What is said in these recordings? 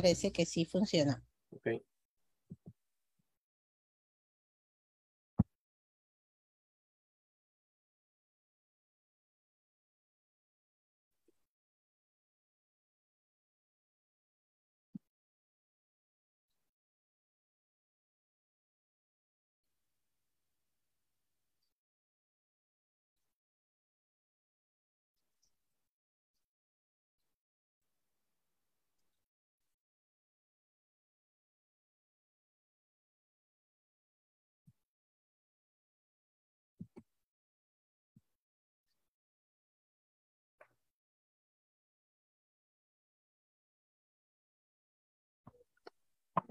Parece que sí funciona. Ok.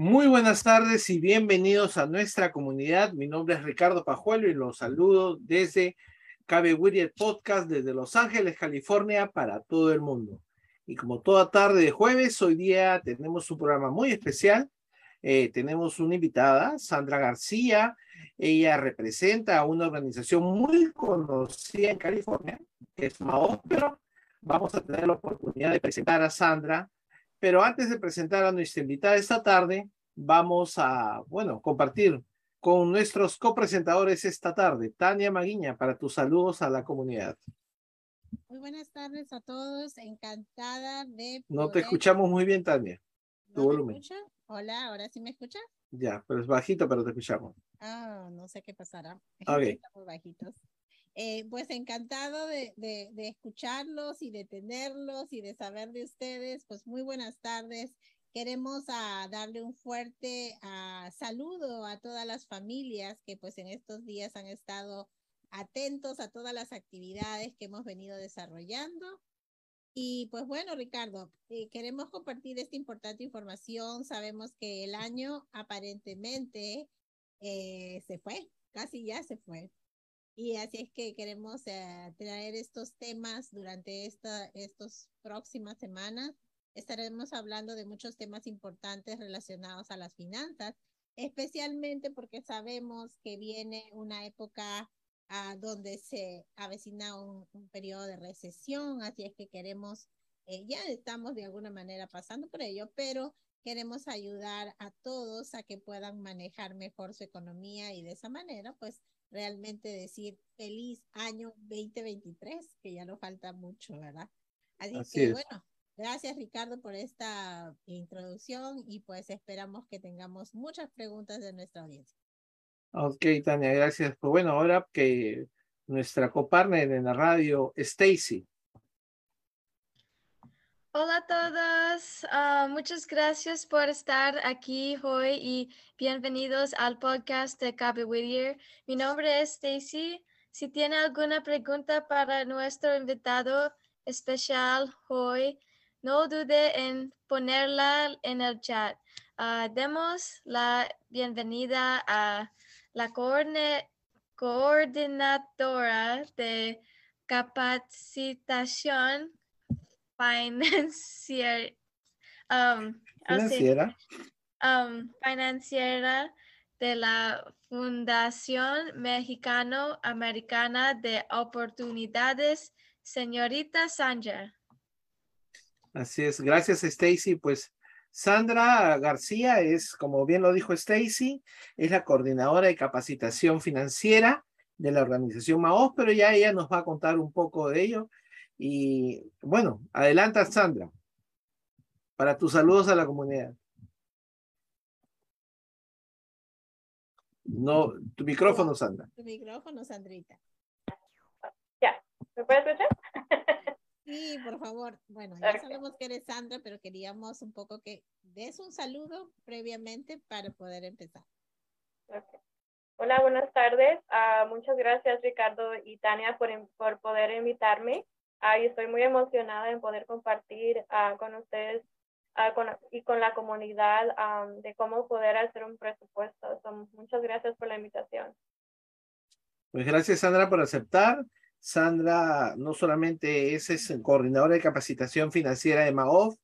Muy buenas tardes y bienvenidos a nuestra comunidad. Mi nombre es Ricardo Pajuelo y los saludo desde Cabe Whittier Podcast desde Los Ángeles, California, para todo el mundo. Y como toda tarde de jueves, hoy día tenemos un programa muy especial. Eh, tenemos una invitada, Sandra García. Ella representa a una organización muy conocida en California, que es Maópero. Vamos a tener la oportunidad de presentar a Sandra pero antes de presentar a nuestra invitada esta tarde, vamos a, bueno, compartir con nuestros copresentadores esta tarde. Tania Maguiña, para tus saludos a la comunidad. Muy buenas tardes a todos, encantada de... No te escuchamos muy bien, Tania. Tu ¿No me volumen. escucha? Hola, ¿ahora sí me escucha? Ya, pero es bajito, pero te escuchamos. Ah, no sé qué pasará. Ok. Estamos bajitos. Eh, pues encantado de, de, escucharlos y de tenerlos y de saber de ustedes. Pues muy buenas tardes. queremos darle un fuerte saludo a todas las familias que pues en estos días han estado atentos a todas las actividades que hemos venido desarrollando. Y pues bueno, Ricardo, eh, queremos compartir esta importante información. Sabemos que el año aparentemente eh, se fue, casi ya se fue. Y así es que queremos eh, traer estos temas durante esta estas próximas semanas. Estaremos hablando de muchos temas importantes relacionados a las finanzas, especialmente porque sabemos que viene una época a donde se avecina un, periodo de recesión, así es que queremos, eh, ya estamos de alguna manera pasando por ello, pero queremos ayudar a todos a que puedan manejar mejor su economía y de esa manera, pues realmente decir feliz año 2023, que ya no falta mucho, ¿verdad? Así, que bueno, gracias Ricardo por esta introducción y pues esperamos que tengamos muchas preguntas de nuestra audiencia. Ok, Tania, gracias. Pues bueno, ahora que nuestra copartner en la radio, Stacy. Hola a todos, ah, muchas gracias por estar aquí hoy y bienvenidos al podcast de Cabe Whittier. Mi nombre es Stacy. Si tiene alguna pregunta para nuestro invitado especial hoy, no dude en ponerla en el chat. Uh, demos la bienvenida a la coordinadora de capacitación financiera, um, financiera. Um, financiera de la Fundación Mexicano-Americana de Oportunidades, señorita Sandra. Así es, gracias Stacy. Pues Sandra García es, como bien lo dijo Stacy, es la coordinadora de capacitación financiera de la organización MAOS, pero ya ella nos va a contar un poco de ello. Y bueno, adelanta Sandra, para tus saludos a la comunidad. No, tu micrófono, Sandra. Tu micrófono, Sandrita. Ya, ¿me puedes escuchar? Sí, por favor. Bueno, ya sabemos que eres Sandra, pero queríamos un poco que des un saludo previamente para poder empezar. Hola, buenas tardes. Uh, muchas gracias, Ricardo y Tania, por, por poder invitarme. Uh, y estoy muy emocionada en poder compartir uh, con ustedes con, y con la comunidad de cómo poder hacer un presupuesto. muchas gracias por la invitación. Pues gracias, Sandra, por aceptar. Sandra no solamente es, es coordinadora de capacitación financiera de MAOF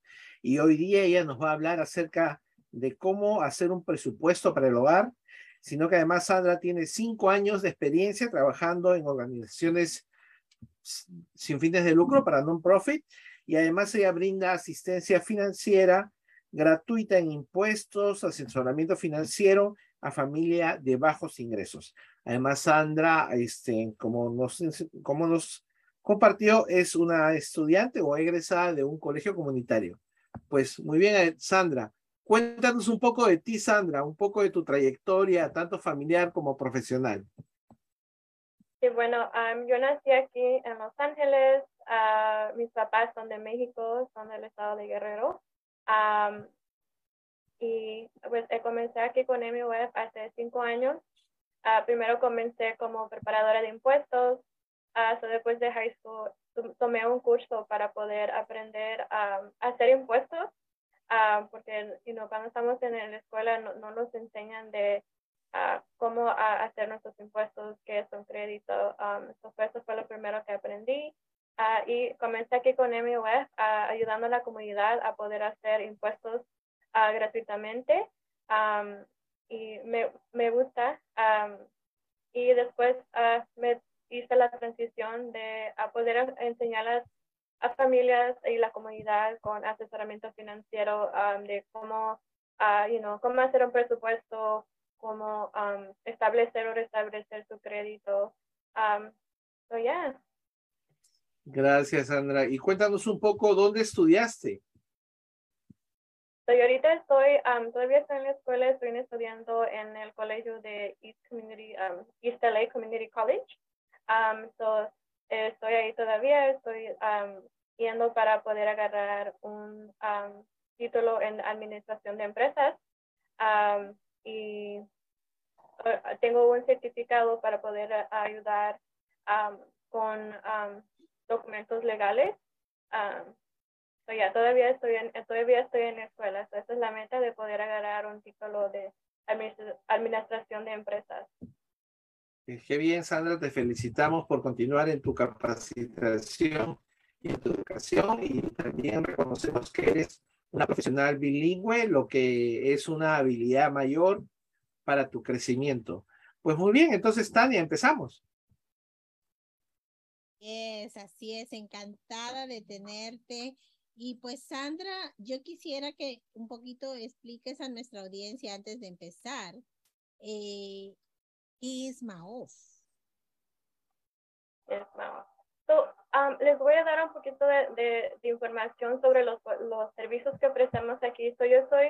y hoy día ella nos va a hablar acerca de cómo hacer un presupuesto para el hogar, sino que además Sandra tiene cinco años de experiencia trabajando en organizaciones sin fines de lucro para non-profit y además ella brinda asistencia financiera gratuita en impuestos, asesoramiento financiero a familia de bajos ingresos. Además, Sandra, este, como, nos, como nos compartió, es una estudiante o egresada de un colegio comunitario. Pues muy bien, eh, Sandra, cuéntanos un poco de ti, Sandra, un poco de tu trayectoria, tanto familiar como profesional. Bueno, yo nací aquí en Los Ángeles. Uh, mis papás son de México, son del estado de Guerrero. y pues comencé aquí con MUF hace cinco años Uh, primero comencé como preparadora de impuestos. Uh, después de high school tomé un curso para poder aprender a hacer impuestos, uh, porque you know, cuando estamos en la escuela no, no nos enseñan de cómo hacer nuestros impuestos, qué es un crédito. Um, eso fue lo primero que aprendí. y comencé aquí con MUF ayudando a la comunidad a poder hacer impuestos gratuitamente. Um, y me, me gusta. y después uh, me hice la transición de a poder enseñar a, a, familias y la comunidad con asesoramiento financiero de cómo, uh, you know, cómo hacer un presupuesto, cómo establecer o restablecer su crédito. so yeah. Gracias, Sandra. Y cuéntanos un poco dónde estudiaste. So, yo ahorita estoy, um, todavía estoy en la escuela, estoy estudiando en el colegio de East Community, um, East LA Community College. Um, so, estoy ahí todavía, estoy um, yendo para poder agarrar un, um, título en administración de empresas y uh, tengo un certificado para poder ayudar con documentos legales. ya todavía estoy en todavía estoy en la escuela. esa es la meta de poder agarrar un título de administración de empresas. Qué bien, Sandra, te felicitamos por continuar en tu capacitación y en tu educación y también reconocemos que eres una profesional bilingüe, lo que es una habilidad mayor para tu crecimiento. Pues muy bien, entonces Tania, empezamos. Es, así es, encantada de tenerte. Y pues Sandra, yo quisiera que un poquito expliques a nuestra audiencia antes de empezar, eh, ¿qué es MAOF? Es MAOF. Um, les voy a dar un poquito de, información sobre los, servicios que ofrecemos aquí. yo soy,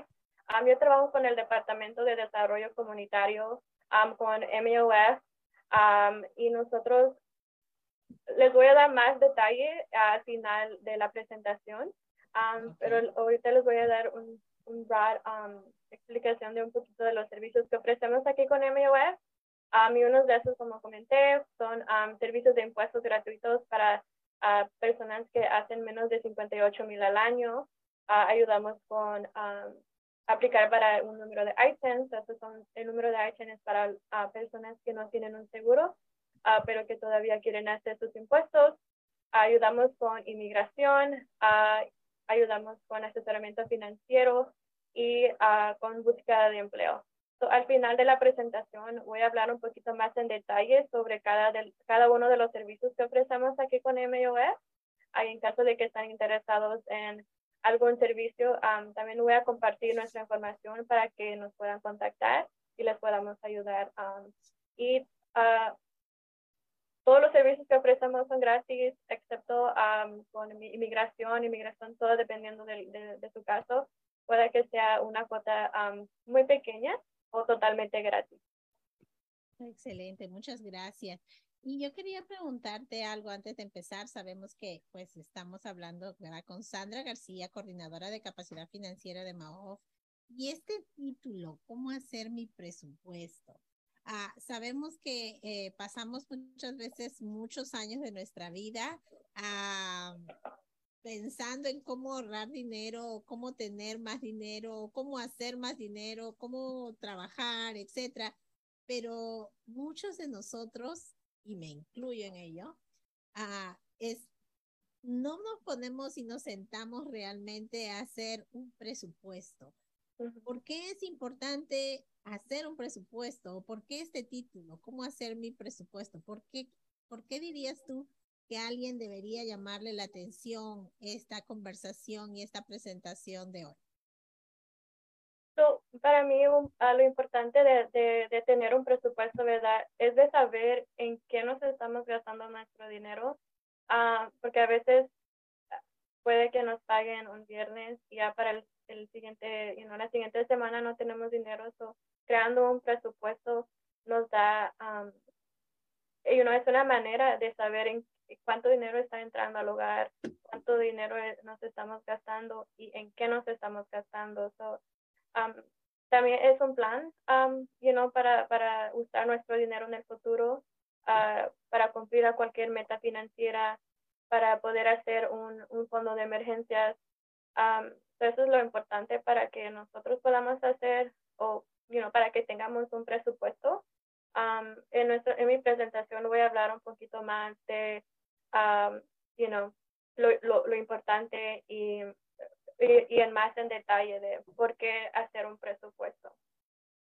um, yo trabajo con el Departamento de Desarrollo Comunitario, um, con MOF, y nosotros les voy a dar más detalle al final de la presentación, pero ahorita les voy a dar un, un broad explicación de un poquito de los servicios que ofrecemos aquí con MOF. y unos de esos, como comenté, son servicios de impuestos gratuitos para a personas que hacen menos de 58 mil al año. Ah, ayudamos con aplicar para un número de ITINs. son, el número de ITINs para personas que no tienen un seguro, ah, pero que todavía quieren hacer sus impuestos. ayudamos con inmigración, ah, ayudamos con asesoramiento financiero y con búsqueda de empleo al final de la presentación voy a hablar un poquito más en detalle sobre cada, cada uno de los servicios que ofrecemos aquí con MOF. Ahí en caso de que estén interesados en algún servicio, también voy a compartir nuestra información para que nos puedan contactar y les podamos ayudar. y ah, todos los servicios que ofrecemos son gratis, excepto con inmigración, inmigración, todo dependiendo de, de, su caso. Puede que sea una cuota muy pequeña, totalmente gratis. Excelente, muchas gracias. Y yo quería preguntarte algo antes de empezar. Sabemos que pues estamos hablando con Sandra García, coordinadora de capacidad financiera de MAOF. Y este título, ¿cómo hacer mi presupuesto? Ah, sabemos que eh, pasamos muchas veces muchos años de nuestra vida ah, pensando en cómo ahorrar dinero, cómo tener más dinero, cómo hacer más dinero, cómo trabajar, etcétera. Pero muchos de nosotros, y me incluyo en ello, ah, es no nos ponemos y nos sentamos realmente a hacer un presupuesto. ¿Por qué es importante hacer un presupuesto? ¿Por qué este título? ¿Cómo hacer mi presupuesto? ¿Por qué, por qué dirías tú que alguien debería llamarle la atención esta conversación y esta presentación de hoy? para mí lo importante de, de, tener un presupuesto, ¿verdad? Es de saber en qué nos estamos gastando nuestro dinero, uh, porque a veces puede que nos paguen un viernes y ya para el, el siguiente, you know, la siguiente semana no tenemos dinero, so, creando un presupuesto nos da, um, you know, es una manera de saber en cuánto dinero está entrando al hogar, cuánto dinero nos estamos gastando y en qué nos estamos gastando. So, um, también es un plan, um, you know, para, para usar nuestro dinero en el futuro, uh, para cumplir a cualquier meta financiera, para poder hacer un, un fondo de emergencias. Um, eso es lo importante para que nosotros podamos hacer o, you know, para que tengamos un presupuesto. Um, en, nuestro, en mi presentación voy a hablar un poquito más de um, you know, lo, lo, lo importante y, y, en más en detalle de por qué hacer un presupuesto.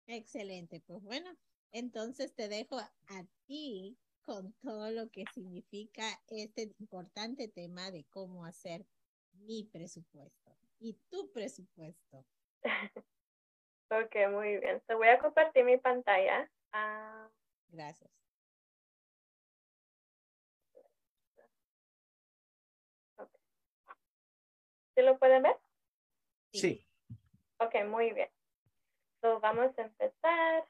Excelente, pues bueno, entonces te dejo a ti con todo lo que significa este importante tema de cómo hacer mi presupuesto y tu presupuesto. ok, muy bien. Te voy a compartir mi pantalla. Ah, Gracias. ¿Sí lo pueden ver? Sí. Ok, muy bien. So, vamos a empezar.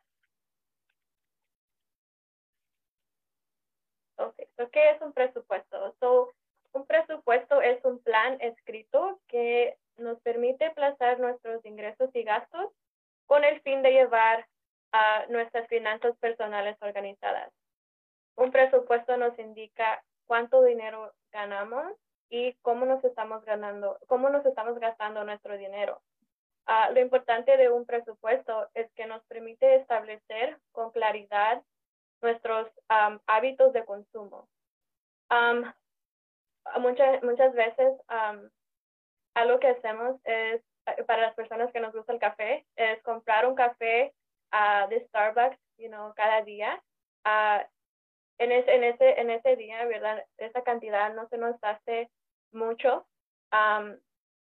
Ok, so, ¿qué es un presupuesto? So, un presupuesto es un plan escrito que nos permite plazar nuestros ingresos y gastos con el fin de llevar a nuestras finanzas personales organizadas. Un presupuesto nos indica cuánto dinero ganamos y cómo nos estamos ganando, cómo nos estamos gastando nuestro dinero. Ah, lo importante de un presupuesto es que nos permite establecer con claridad nuestros hábitos de consumo. muchas, muchas veces algo que hacemos es, para las personas que nos gusta el café, es comprar un café uh, de Starbucks, you know, cada día. Uh, en, ese, en, ese, en ese día, ¿verdad? Esa cantidad no se nos hace mucho,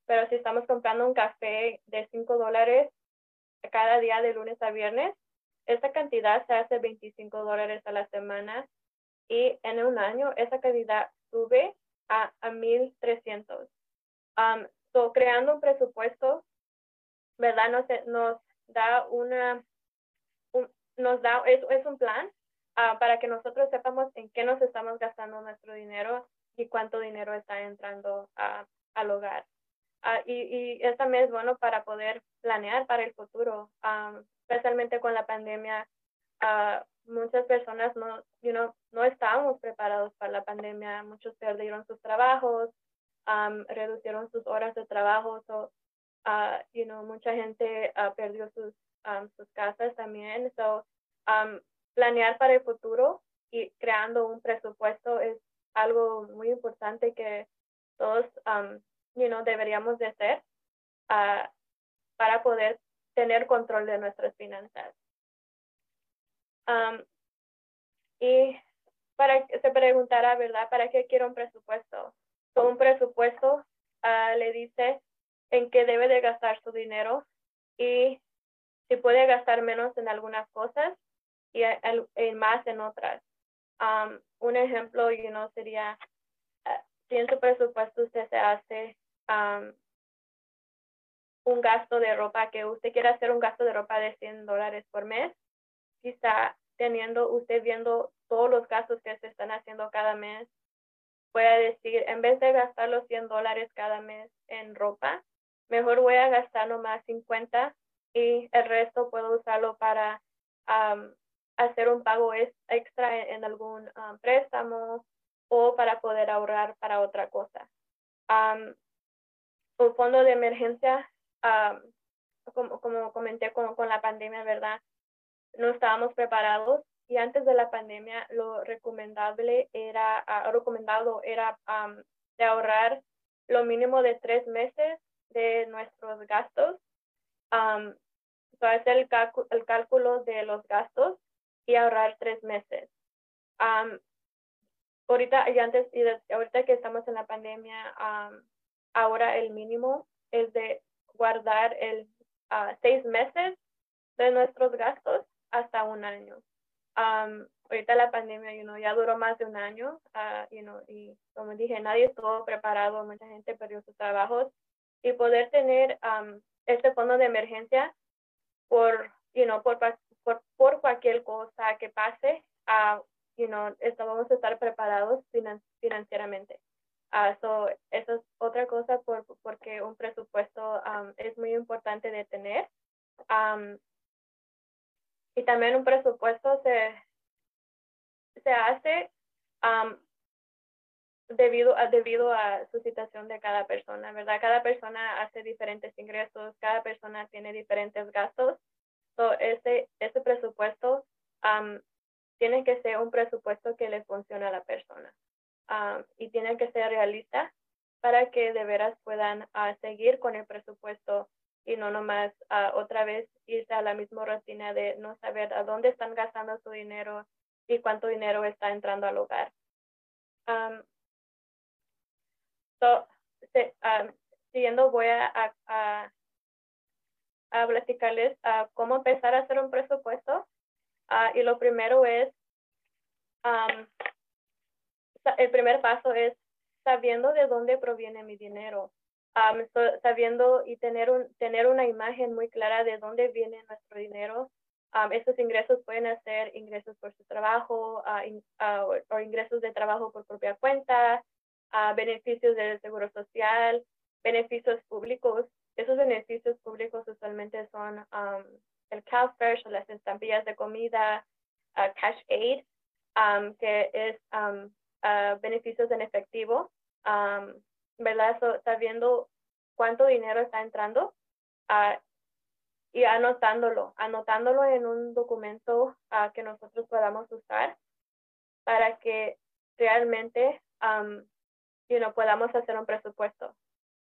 pero si estamos comprando un café de 5 dólares cada día de lunes a viernes, esa cantidad se hace 25 dólares a la semana y en un año esa cantidad sube a, a 1.300. Um, so, creando un presupuesto, ¿verdad? Nos, nos da una, nos da, es, es un plan ah, para que nosotros sepamos en qué nos estamos gastando nuestro dinero y cuánto dinero está entrando al hogar. Uh, y, y es también es bueno para poder planear para el futuro, especialmente con la pandemia. Uh, muchas personas no, you know, no estábamos preparados para la pandemia, muchos perdieron sus trabajos, reducieron sus horas de trabajo, so, uh, you know, mucha gente perdió sus, sus casas también. So, planear para el futuro y creando un presupuesto es algo muy importante que todos um, you know, deberíamos de hacer uh, para poder tener control de nuestras finanzas. Um, y para se preguntará, ¿verdad? ¿Para qué quiero un presupuesto? un presupuesto uh, le dice en qué debe de gastar su dinero y si puede gastar menos en algunas cosas y, más en otras. Um, un ejemplo, you know, sería uh, si en su presupuesto usted se hace um, un gasto de ropa, que usted quiere hacer un gasto de ropa de 100 dólares por mes, quizá teniendo usted viendo todos los gastos que se están haciendo cada mes, puede decir, en vez de gastar los 100 dólares cada mes en ropa, mejor voy a gastar nomás 50 y el resto puedo usarlo para hacer un pago extra en, algún préstamo o para poder ahorrar para otra cosa. un fondo de emergencia, como, como, comenté con, la pandemia, ¿verdad? No estábamos preparados y antes de la pandemia lo recomendable era, recomendado era de ahorrar lo mínimo de tres meses de nuestros gastos. Um, el, cálculo de los gastos y ahorrar tres meses. ahorita y antes y ahorita que estamos en la pandemia, ahora el mínimo es de guardar el uh, seis meses de nuestros gastos hasta un año. ahorita la pandemia you know, ya duró más de un año uh, you y como dije, nadie estuvo preparado, mucha gente perdió sus trabajos y poder tener este fondo de emergencia por, you know, por, por, por cualquier cosa que pase, uh, you know, vamos a estar preparados financieramente. Uh, so, eso es otra cosa por, porque un presupuesto es muy importante de tener. y también un presupuesto se, se hace debido a, debido a su situación de cada persona, ¿verdad? Cada persona hace diferentes ingresos, cada persona tiene diferentes gastos. So, ese, ese presupuesto tiene que ser un presupuesto que le funcione a la persona y tiene que ser realista para que de veras puedan uh, seguir con el presupuesto y no nomás uh, otra vez irse a la misma rutina de no saber a dónde están gastando su dinero y cuánto dinero está entrando al hogar. So, um, siguiendo voy a, a, a platicarles uh, cómo empezar a hacer un presupuesto. Uh, y lo primero es, um, el primer paso es sabiendo de dónde proviene mi dinero. Um, sabiendo y tener, un, tener una imagen muy clara de dónde viene nuestro dinero. Um, estos ingresos pueden ser ingresos por su trabajo uh, o ingresos de trabajo por propia cuenta, beneficios del seguro social, beneficios públicos. Esos beneficios públicos usualmente son um, el CalFresh o las estampillas de comida, uh, Cash Aid, um, que es um, uh, beneficios en efectivo, ¿verdad? sabiendo cuánto dinero está entrando uh, y anotándolo, anotándolo en un documento que nosotros podamos usar para que realmente um, you know, podamos hacer un presupuesto.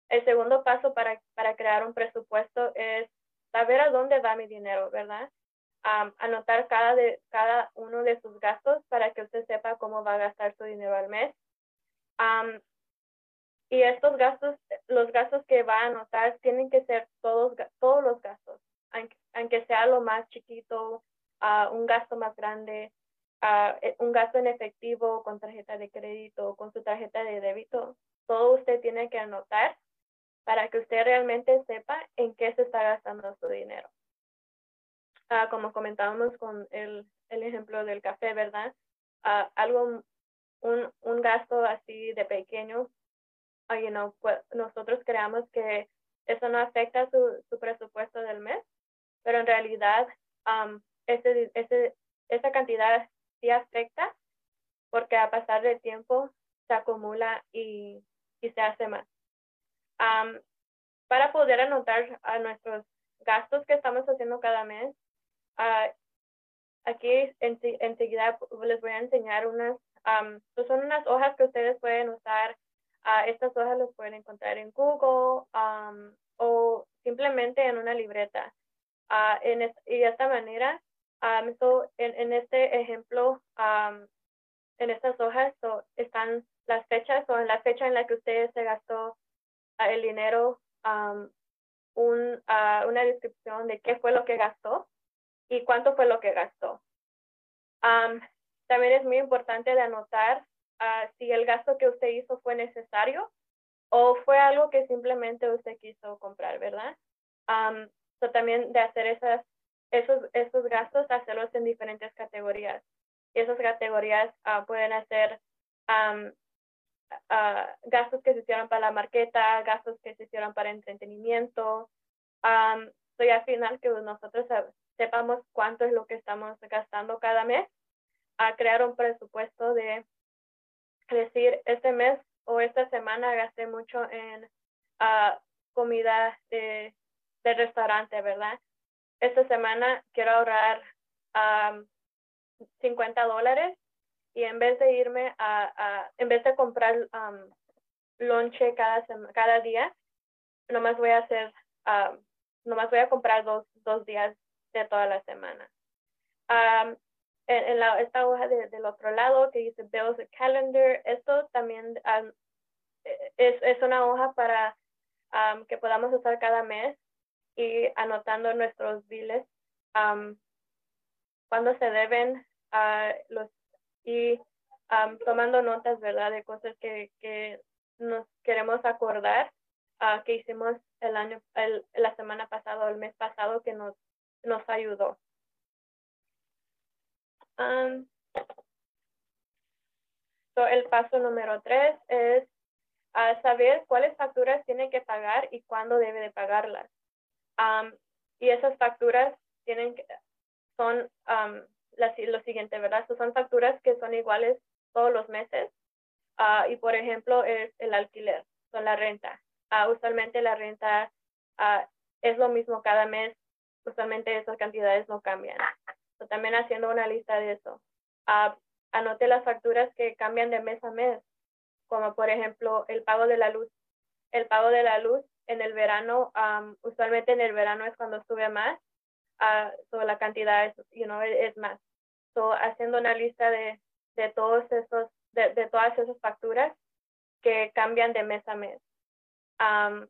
El segundo paso para, para crear un presupuesto es saber a dónde va mi dinero, ¿verdad? anotar cada, de, cada uno de sus gastos para que usted sepa cómo va a gastar su dinero al mes. y estos gastos, los gastos que va a anotar tienen que ser todos, todos los gastos, aunque, sea lo más chiquito, uh, un gasto más grande, uh, un gasto en efectivo con tarjeta de crédito, con su tarjeta de débito, todo usted tiene que anotar para que usted realmente sepa en qué se está gastando su dinero. Ah, como comentábamos con el, el, ejemplo del café, ¿verdad? Ah, algo, un, un, gasto así de pequeño, uh, you know, pues, nosotros creamos que eso no afecta su, su presupuesto del mes, pero en realidad um, ese, esa cantidad sí afecta porque a pasar del tiempo se acumula y, y se hace más para poder anotar a nuestros gastos que estamos haciendo cada mes, uh, aquí en, enseguida les voy a enseñar unas, pues son unas hojas que ustedes pueden usar. Uh, estas hojas las pueden encontrar en Google o simplemente en una libreta. Uh, en y de esta manera, en, en, este ejemplo, en estas hojas están las fechas o en la fecha en la que usted se gastó el dinero, un, una descripción de qué fue lo que gastó y cuánto fue lo que gastó. también es muy importante de anotar ah, si el gasto que usted hizo fue necesario o fue algo que simplemente usted quiso comprar, ¿verdad? también de hacer esas, esos, esos gastos, hacerlos en diferentes categorías. Y esas categorías uh, pueden hacer gastos que se hicieron para la marqueta, gastos que se hicieron para entretenimiento. Um, soy al final que nosotros sepamos cuánto es lo que estamos gastando cada mes, a crear un presupuesto de decir, este mes o esta semana gasté mucho en comida de, de, restaurante, ¿verdad? Esta semana quiero ahorrar um, 50 dólares y en vez de irme a, a en vez de comprar um, lonche cada, cada día, nomás voy a hacer, um, nomás voy a comprar dos, dos días de toda la semana. Um, en, la, esta hoja del otro lado que dice Bills a Calendar, esto también um, es, es, una hoja para um, que podamos usar cada mes y anotando nuestros biles cuando se deben uh, los y tomando notas, ¿verdad? De cosas que, que nos queremos acordar uh, que hicimos el año, el, la semana pasada el mes pasado que nos, nos ayudó. so el paso número tres es saber cuáles facturas tiene que pagar y cuándo debe de pagarlas. y esas facturas tienen que, son lo siguiente, ¿verdad? son facturas que son iguales todos los meses. Uh, y por ejemplo, es el alquiler, son la renta. Uh, usualmente la renta uh, es lo mismo cada mes. Usualmente esas cantidades no cambian. también haciendo una lista de eso. anote las facturas que cambian de mes a mes, como por ejemplo el pago de la luz. El pago de la luz en el verano, usualmente en el verano es cuando sube más uh, la cantidad es, you know, es más. So, haciendo una lista de, de todos esos, de, de, todas esas facturas que cambian de mes a mes. Um,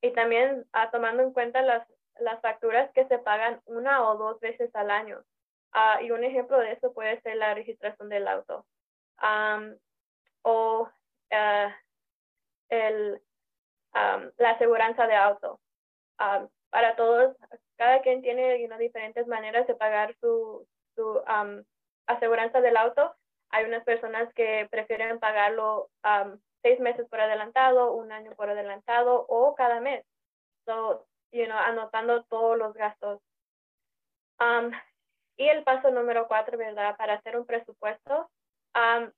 y también uh, tomando en cuenta las, las facturas que se pagan una o dos veces al año. Uh, y un ejemplo de eso puede ser la registración del auto. Um, o uh, el, um, la aseguranza de auto. Um, para todos, cada quien tiene diferentes maneras de pagar su, su um, aseguranza del auto. Hay unas personas que prefieren pagarlo um, seis meses por adelantado, un año por adelantado o cada mes. So, you know, anotando todos los gastos. Um, y el paso número cuatro, ¿verdad? Para hacer un presupuesto, um,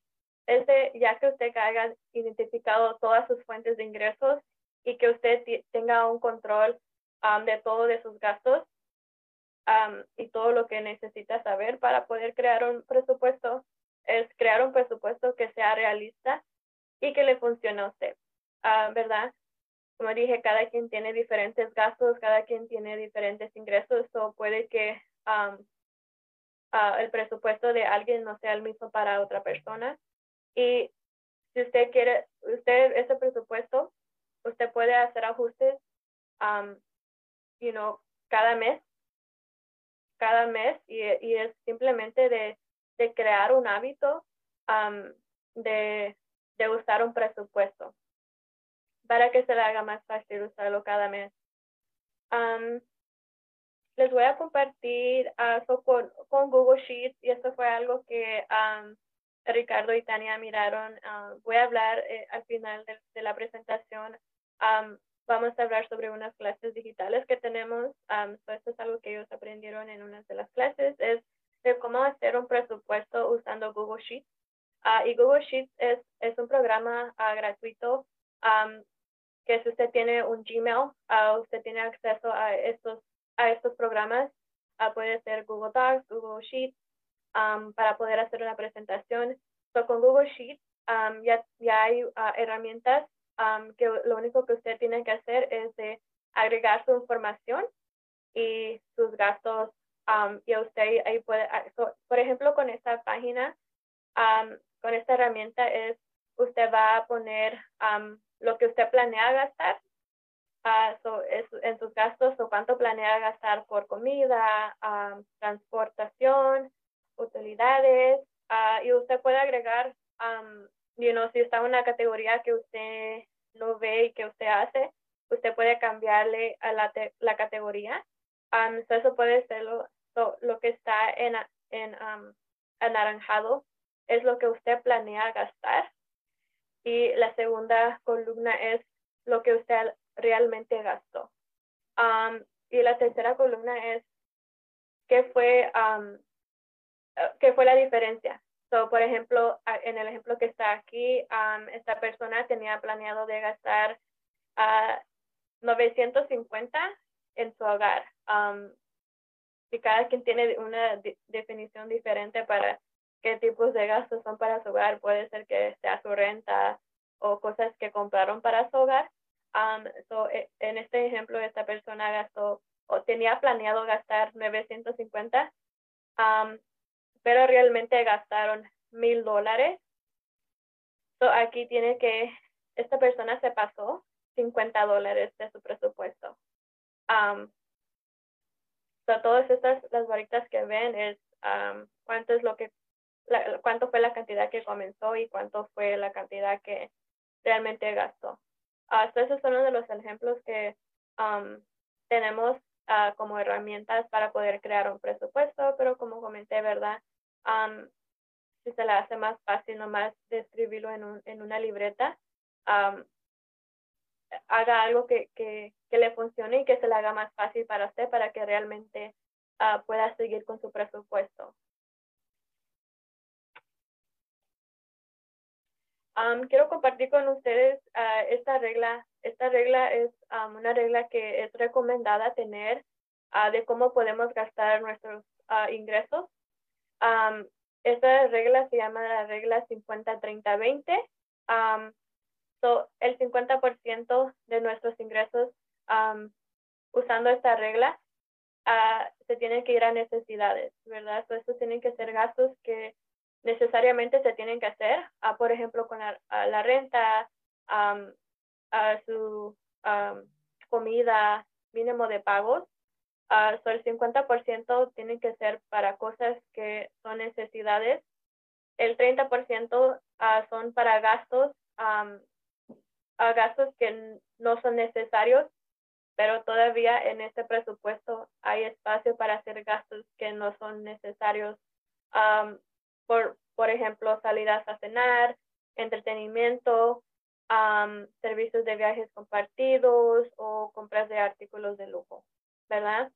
es de, ya que usted haya identificado todas sus fuentes de ingresos y que usted tenga un control um, de todos de sus gastos um, y todo lo que necesita saber para poder crear un presupuesto, es crear un presupuesto que sea realista y que le funcione a usted, uh, ¿verdad? Como dije, cada quien tiene diferentes gastos, cada quien tiene diferentes ingresos, o puede que um, uh, el presupuesto de alguien no sea el mismo para otra persona. Y si usted quiere, usted ese presupuesto, usted puede hacer ajustes, um, you know, cada mes, cada mes, y, y es simplemente de, de, crear un hábito um, de, de usar un presupuesto para que se le haga más fácil usarlo cada mes. Um, les voy a compartir uh, con, con, Google Sheets y esto fue algo que um, Ricardo y Tania miraron. Uh, voy a hablar eh, al final de, la presentación. Um, vamos a hablar sobre unas clases digitales que tenemos. Um, esto es algo que ellos aprendieron en una de las clases. Es de cómo hacer un presupuesto usando Google Sheets. Uh, y Google Sheets es, es un programa uh, gratuito um, que si usted tiene un Gmail, usted tiene acceso a estos, a estos programas. puede ser Google Docs, Google Sheets, Um, para poder hacer una presentación. So, con Google Sheets ya, ya hay uh, herramientas um, que lo único que usted tiene que hacer es de agregar su información y sus gastos y usted ahí puede, ah, por ejemplo, con esta página, con esta herramienta es, usted va a poner lo que usted planea gastar uh, en sus gastos o cuánto planea gastar por comida, transportación, utilidades ah, y usted puede agregar, um, you know, si está una categoría que usted no ve y que usted hace, usted puede cambiarle a la, la categoría. Um, eso puede ser lo, lo, que está en, en anaranjado, es lo que usted planea gastar. Y la segunda columna es lo que usted realmente gastó. y la tercera columna es qué fue eh, ¿qué fue la diferencia? So, por ejemplo, en el ejemplo que está aquí, esta persona tenía planeado de gastar uh, 950 en su hogar. y cada quien tiene una definición diferente para qué tipos de gastos son para su hogar. Puede ser que sea su renta o cosas que compraron para su hogar. so, e, en este ejemplo, esta persona gastó o tenía planeado gastar 950 pero realmente gastaron mil dólares. So aquí tiene que, esta persona se pasó 50 dólares de su presupuesto. Um, so todas estas, las varitas que ven es um, cuánto es lo que, cuánto fue la cantidad que comenzó y cuánto fue la cantidad que realmente gastó. Uh, esos son uno de los ejemplos que um, tenemos uh, como herramientas para poder crear un presupuesto, pero como comenté, ¿verdad? Si se le hace más fácil nomás describirlo en, un, en una libreta, haga algo que, que, que, le funcione y que se le haga más fácil para usted para que realmente uh, pueda seguir con su presupuesto. quiero compartir con ustedes uh, esta regla. Esta regla es una regla que es recomendada tener uh, de cómo podemos gastar nuestros ingresos Esta regla se llama la regla 50-30-20. Um, so, el 50% de nuestros ingresos um, usando esta regla uh, se tienen que ir a necesidades, ¿verdad? So, estos tienen que ser gastos que necesariamente se tienen que hacer, uh, por ejemplo, con la, renta, su comida, mínimo de pagos. Uh, so el 50% tienen que ser para cosas que son necesidades. El 30% uh, son para gastos, um, gastos que no son necesarios, pero todavía en este presupuesto hay espacio para hacer gastos que no son necesarios. Um, por, por ejemplo, salidas a cenar, entretenimiento, servicios de viajes compartidos o compras de artículos de lujo, ¿verdad?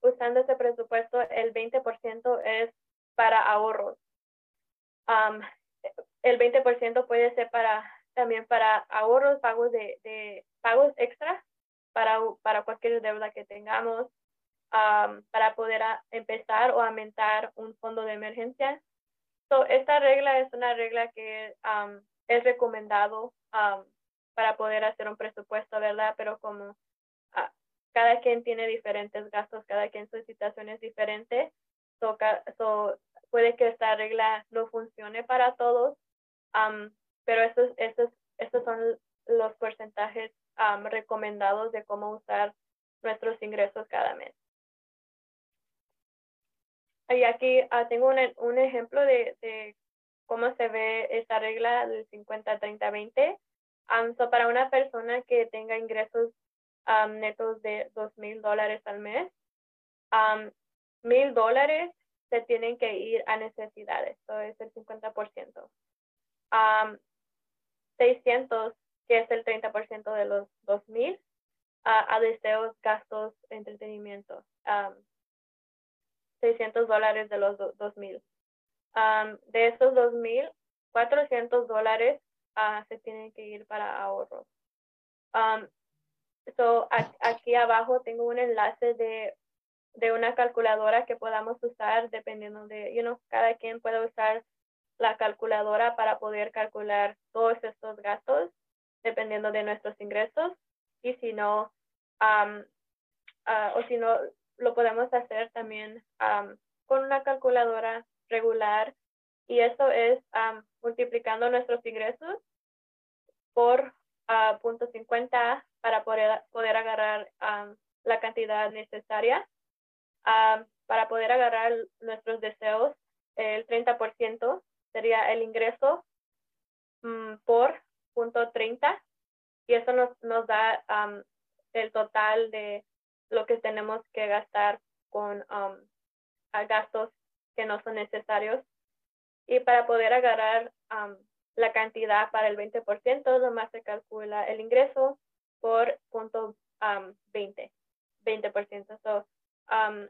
usando ese presupuesto, el 20% es para ahorros. el 20% puede ser para también para ahorros, pagos de, de pagos extra para, para cualquier deuda que tengamos, para poder empezar o aumentar un fondo de emergencia. So, esta regla es una regla que es recomendado para poder hacer un presupuesto, ¿verdad? Pero como cada quien tiene diferentes gastos, cada quien su situación es diferente, so, puede que esta regla no funcione para todos, pero estos, estos, estos son los porcentajes recomendados de cómo usar nuestros ingresos cada mes. Y aquí ah, tengo un, un ejemplo de, de, cómo se ve esta regla del 50-30-20. para una persona que tenga ingresos netos de dos mil dólares al mes, mil dólares se tienen que ir a necesidades, eso es el 50%. 600, que es el 30% de los 2000, a, a deseos, gastos, entretenimiento. 600 dólares de los 2000. de esos 2000, 400 dólares uh, se tienen que ir para ahorros. So, aquí abajo tengo un enlace de, de una calculadora que podamos usar dependiendo de, you know, cada quien puede usar la calculadora para poder calcular todos estos gastos dependiendo de nuestros ingresos. Y si no, um, o si no, lo podemos hacer también con una calculadora regular. Y eso es multiplicando nuestros ingresos por uh, punto 50 para poder, poder agarrar la cantidad necesaria. para poder agarrar nuestros deseos, el 30% sería el ingreso mm, por punto 30 y eso nos, nos da el total de lo que tenemos que gastar con um, gastos que no son necesarios. Y para poder agarrar um, la cantidad para el 20%, nomás se calcula el ingreso por punto 20, um, 20%. So, um,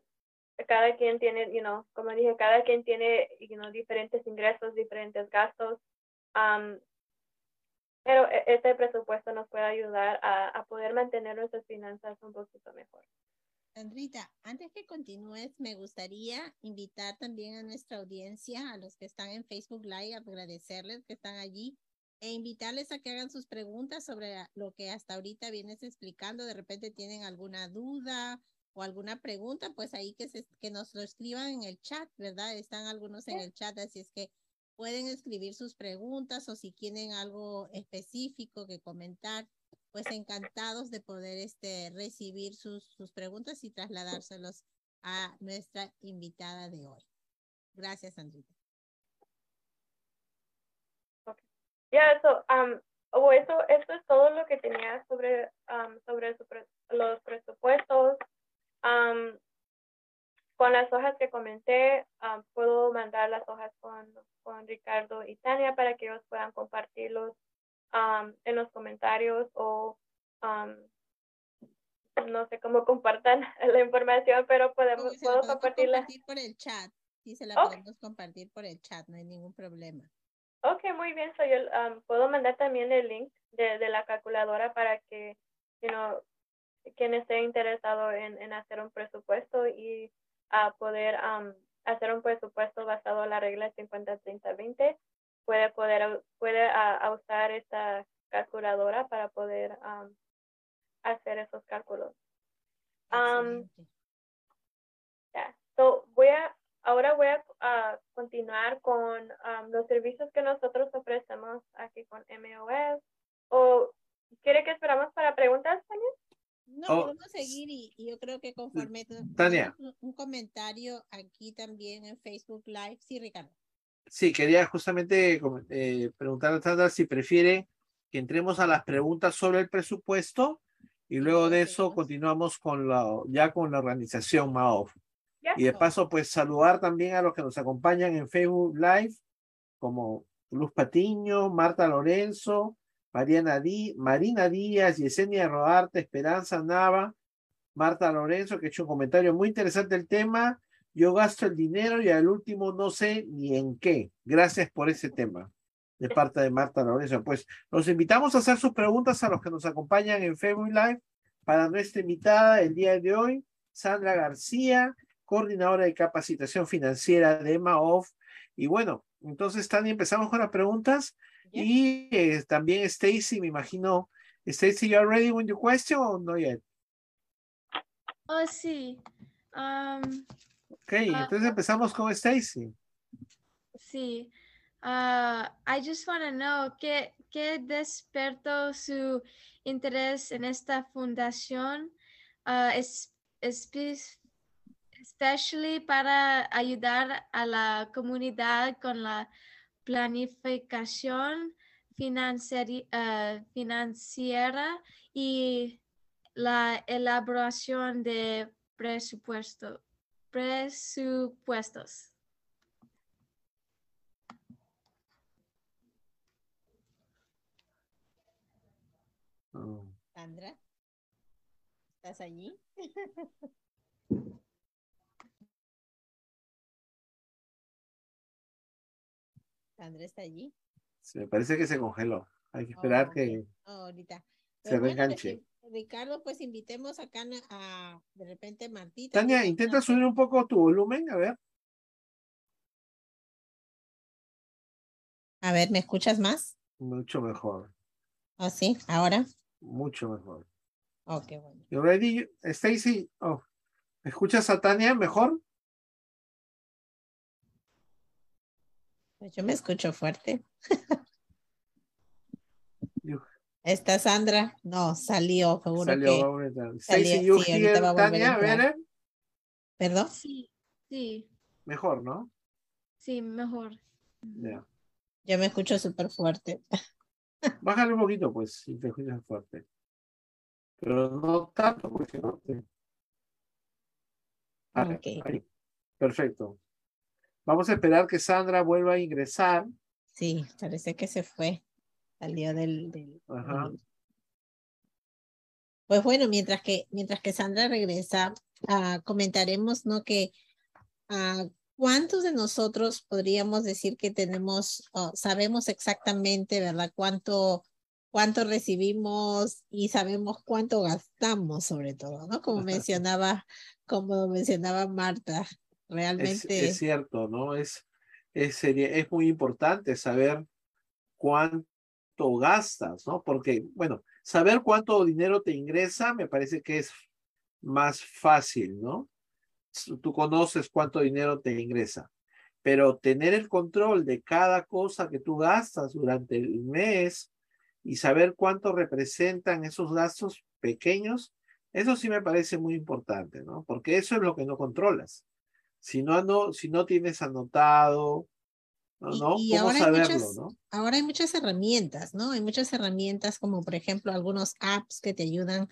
cada quien tiene, you know, como dije, cada quien tiene, you know, diferentes ingresos, diferentes gastos. Pero e, este presupuesto nos puede ayudar a, poder mantener nuestras finanzas un poquito mejor. Sandrita, antes que continúes, me gustaría invitar también a nuestra audiencia, a los que están en Facebook Live, agradecerles que están allí e invitarles a que hagan sus preguntas sobre lo que hasta ahorita vienes explicando. De repente tienen alguna duda o alguna pregunta, pues ahí que, se, que nos lo escriban en el chat, ¿verdad? Están algunos en el chat, así es que pueden escribir sus preguntas o si tienen algo específico que comentar, pues encantados de poder este, recibir sus, sus preguntas y trasladárselos a nuestra invitada de hoy. Gracias, Andrita. Ya, eso, um, eso, eso es todo lo que tenía sobre, um, sobre los presupuestos. Um, con las hojas que comenté, um, puedo mandar las hojas con, con, Ricardo y Tania para que ellos puedan compartirlos um, en los comentarios o um, no sé cómo compartan la información, pero podemos puedo compartirla. compartir por el chat. Sí, se la podemos compartir por el chat, no hay ningún problema. Ok, muy bien. So yo puedo mandar también el link de, de la calculadora para que, you know, quien esté interesado en, en hacer un presupuesto y a poder hacer un presupuesto basado en la regla 50-30-20, puede, poder, puede usar esta calculadora para poder hacer esos cálculos. Ahora voy a continuar con los servicios que nosotros ofrecemos aquí con MOS. ¿O quiere que esperamos para preguntas también? No, oh, podemos seguir y, yo creo que conforme Tania. Un, comentario aquí también en Facebook Live. Sí, Ricardo. Sí, quería justamente eh, preguntar a Tania si prefiere que entremos a las preguntas sobre el presupuesto y luego de eso continuamos con la, ya con la organización MAOF. Y de paso, pues saludar también a los que nos acompañan en Facebook Live, como Luz Patiño, Marta Lorenzo, Mariana Dí, Marina Díaz, Yesenia Rodarte, Esperanza Nava, Marta Lorenzo, que ha hecho un comentario muy interesante del tema. Yo gasto el dinero y al último no sé ni en qué. Gracias por ese tema de parte de Marta Lorenzo. Pues los invitamos a hacer sus preguntas a los que nos acompañan en Facebook Live para nuestra invitada el día de hoy, Sandra García, coordinadora de capacitación financiera de EMAOF. Y bueno, entonces, Tania, empezamos con las preguntas. Y eh, también Stacy, me imagino. Stacy, you are ready with your question or not yet? Oh, sí. Um, ok, entonces empezamos con Stacy. Sí. Uh, I just want to know qué, qué despertó su interés en esta fundación, uh, es, especially para ayudar a la comunidad con la planificación financiera, uh, financiera y la elaboración de presupuesto, presupuestos. Sandra, ¿estás allí? Sandra está allí. Se me parece que se congeló. Hay que esperar que oh, ahorita. se reenganche. Ricardo, pues invitemos acá a de repente Martita. Tania, intenta subir un poco tu volumen, a ver. A ver, ¿me escuchas más? Mucho mejor. ¿Oh, sí? ¿Ahora? Mucho mejor. Ok, bueno. You ready, Stacy? Oh, ¿me escuchas a Tania mejor? Yo me escucho fuerte. Está Sandra. No, salió, seguro salió, que. You sí, hear Tania, a ver. Eh. ¿Perdón? Sí, sí. Mejor, ¿no? Sí, mejor. Yo me escucho súper fuerte. Bájale un poquito, pues, si te escuchas fuerte. Pero no tanto, porque no te... Ah, Perfecto. Vamos a esperar que Sandra vuelva a ingresar. Sí, parece que se fue. Salió del... del, Ajá. Pues bueno, mientras que, mientras que Sandra regresa, uh, comentaremos, ¿no? Que uh, ¿cuántos de nosotros podríamos decir que tenemos, sabemos exactamente, ¿verdad? Cuánto, cuánto recibimos y sabemos cuánto gastamos, sobre todo, ¿no? Como mencionaba, como mencionaba Marta, realmente. Es, cierto, ¿no? Es, es, es muy importante saber cuánto gastas, ¿no? Porque, bueno, saber cuánto dinero te ingresa me parece que es más fácil, ¿no? tú conoces cuánto dinero te ingresa, pero tener el control de cada cosa que tú gastas durante el mes y saber cuánto representan esos gastos pequeños, eso sí me parece muy importante, ¿no? Porque eso es lo que no controlas. Si no, no, si no tienes anotado, ¿no? Y, ¿Cómo ahora saberlo, hay muchas, no? Ahora hay muchas herramientas, ¿no? Hay muchas herramientas como, por ejemplo, algunos apps que te ayudan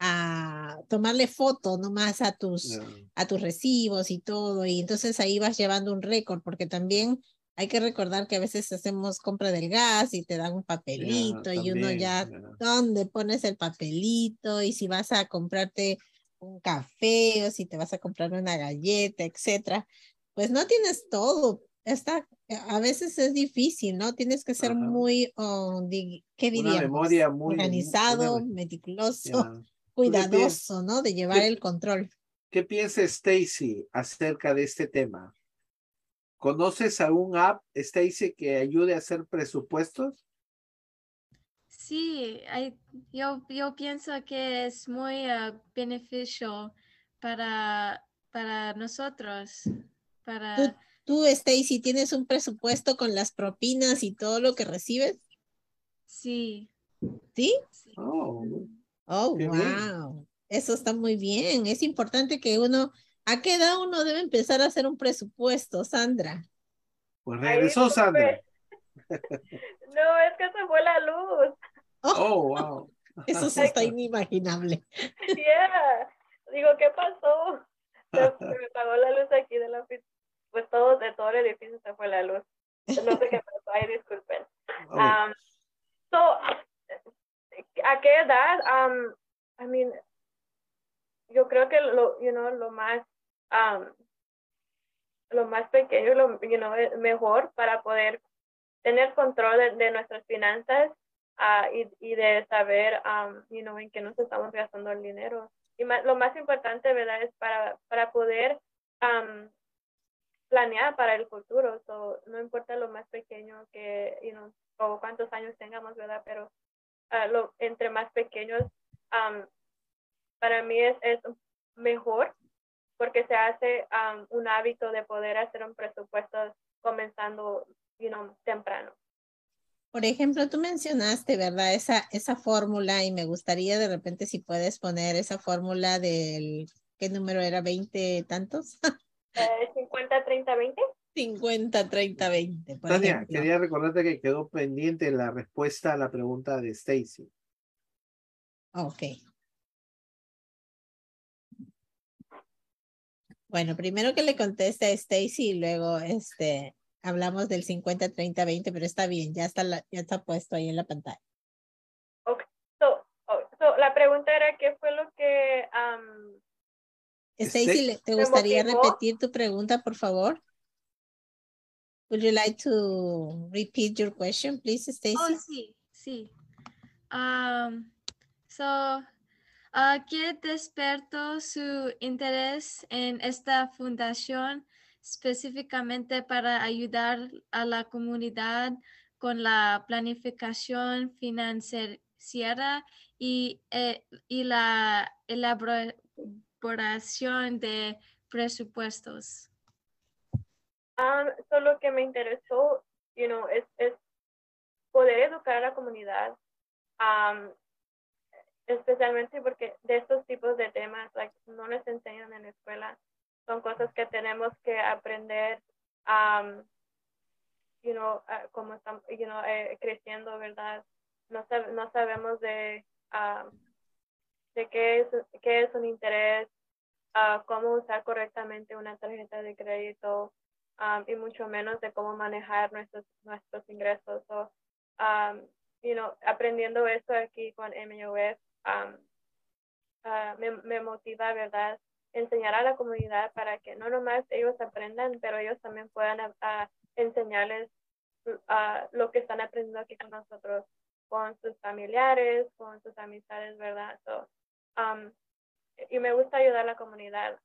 a tomarle foto nomás a tus, a tus recibos y todo, y entonces ahí vas llevando un récord, porque también hay que recordar que a veces hacemos compra del gas y te dan un papelito y uno ya, ¿dónde pones el papelito? Y si vas a comprarte un café o si te vas a comprar una galleta, etcétera, pues no tienes todo. Está, a veces es difícil, ¿no? Tienes que ser muy, oh, ¿qué diríamos? muy organizado, meticuloso cuidadoso, ¿no? De llevar el control. ¿Qué piensa Stacy acerca de este tema? ¿Conoces algún app, Stacy, que ayude a hacer presupuestos? Sí, yo, yo pienso que es muy uh, beneficioso para, para nosotros. Para... ¿Tú, tú, Stacy, tienes un presupuesto con las propinas y todo lo que recibes? Sí. ¿Sí? sí. Oh, Oh, wow. Eso está muy bien. Es importante que uno, ¿a qué edad uno debe empezar a hacer un presupuesto, Sandra? Pues regresó Sandra. no, es que se fue la luz. Oh, oh wow. Eso sí está inimaginable. Yeah. Digo, ¿qué pasó? Se, me apagó la luz aquí de la pues todo, de todo el edificio se fue la luz. No sé qué pasó, ay, disculpen. Um, so, ¿A qué edad? Um, I mean, yo creo que lo, you know, lo más, um, lo más pequeño, lo, you know, mejor para poder tener control de, nuestras finanzas uh, y, de saber, um, you know, en qué nos estamos gastando el dinero. Y lo más importante, ¿verdad? Es para, para poder um, planear para el futuro. So, no importa lo más pequeño que, you know, o cuántos años tengamos, ¿verdad? Pero uh, entre más pequeños, um, para mí es, es mejor porque se hace un hábito de poder hacer un presupuesto comenzando you know, temprano. Por ejemplo, tú mencionaste, ¿verdad? Esa, esa fórmula y me gustaría de repente si puedes poner esa fórmula del, ¿qué número era? ¿20 tantos? Eh, 50, 30, 20. 50, 30, 20. Tania, quería recordarte que quedó pendiente la respuesta a la pregunta de Stacy. Ok. Bueno, primero que le conteste a Stacy y luego este, hablamos del 50, 30, 20, pero está bien, ya está, ya está puesto ahí en la pantalla. Ok, so, oh, la pregunta era, ¿qué fue lo que... Um, Stacy, ¿te gustaría repetir tu pregunta, por favor? Would you like to repeat your question, please, Stacy? Oh, sí, sí. Um, so, Uh, ¿Qué despertó su interés en esta fundación específicamente para ayudar a la comunidad con la planificación financiera y, eh, y la elaboración de presupuestos? Um, lo que me interesó, you know, es, es poder educar a la comunidad um, especialmente porque de estos tipos de temas like, no les enseñan en la escuela. Son cosas que tenemos que aprender, um, you know, uh, como estamos, you know, eh, creciendo, ¿verdad? No, no sabemos de, um, de qué es, qué es un interés, uh, cómo usar correctamente una tarjeta de crédito um, y mucho menos de cómo manejar nuestros, nuestros ingresos. So, you know, aprendiendo esto aquí con MUF, um, me, me, motiva, ¿verdad? Enseñar a la comunidad para que no nomás ellos aprendan, pero ellos también puedan enseñarles lo que están aprendiendo aquí con nosotros, con sus familiares, con sus amistades, ¿verdad? So, um, y me gusta ayudar a la comunidad.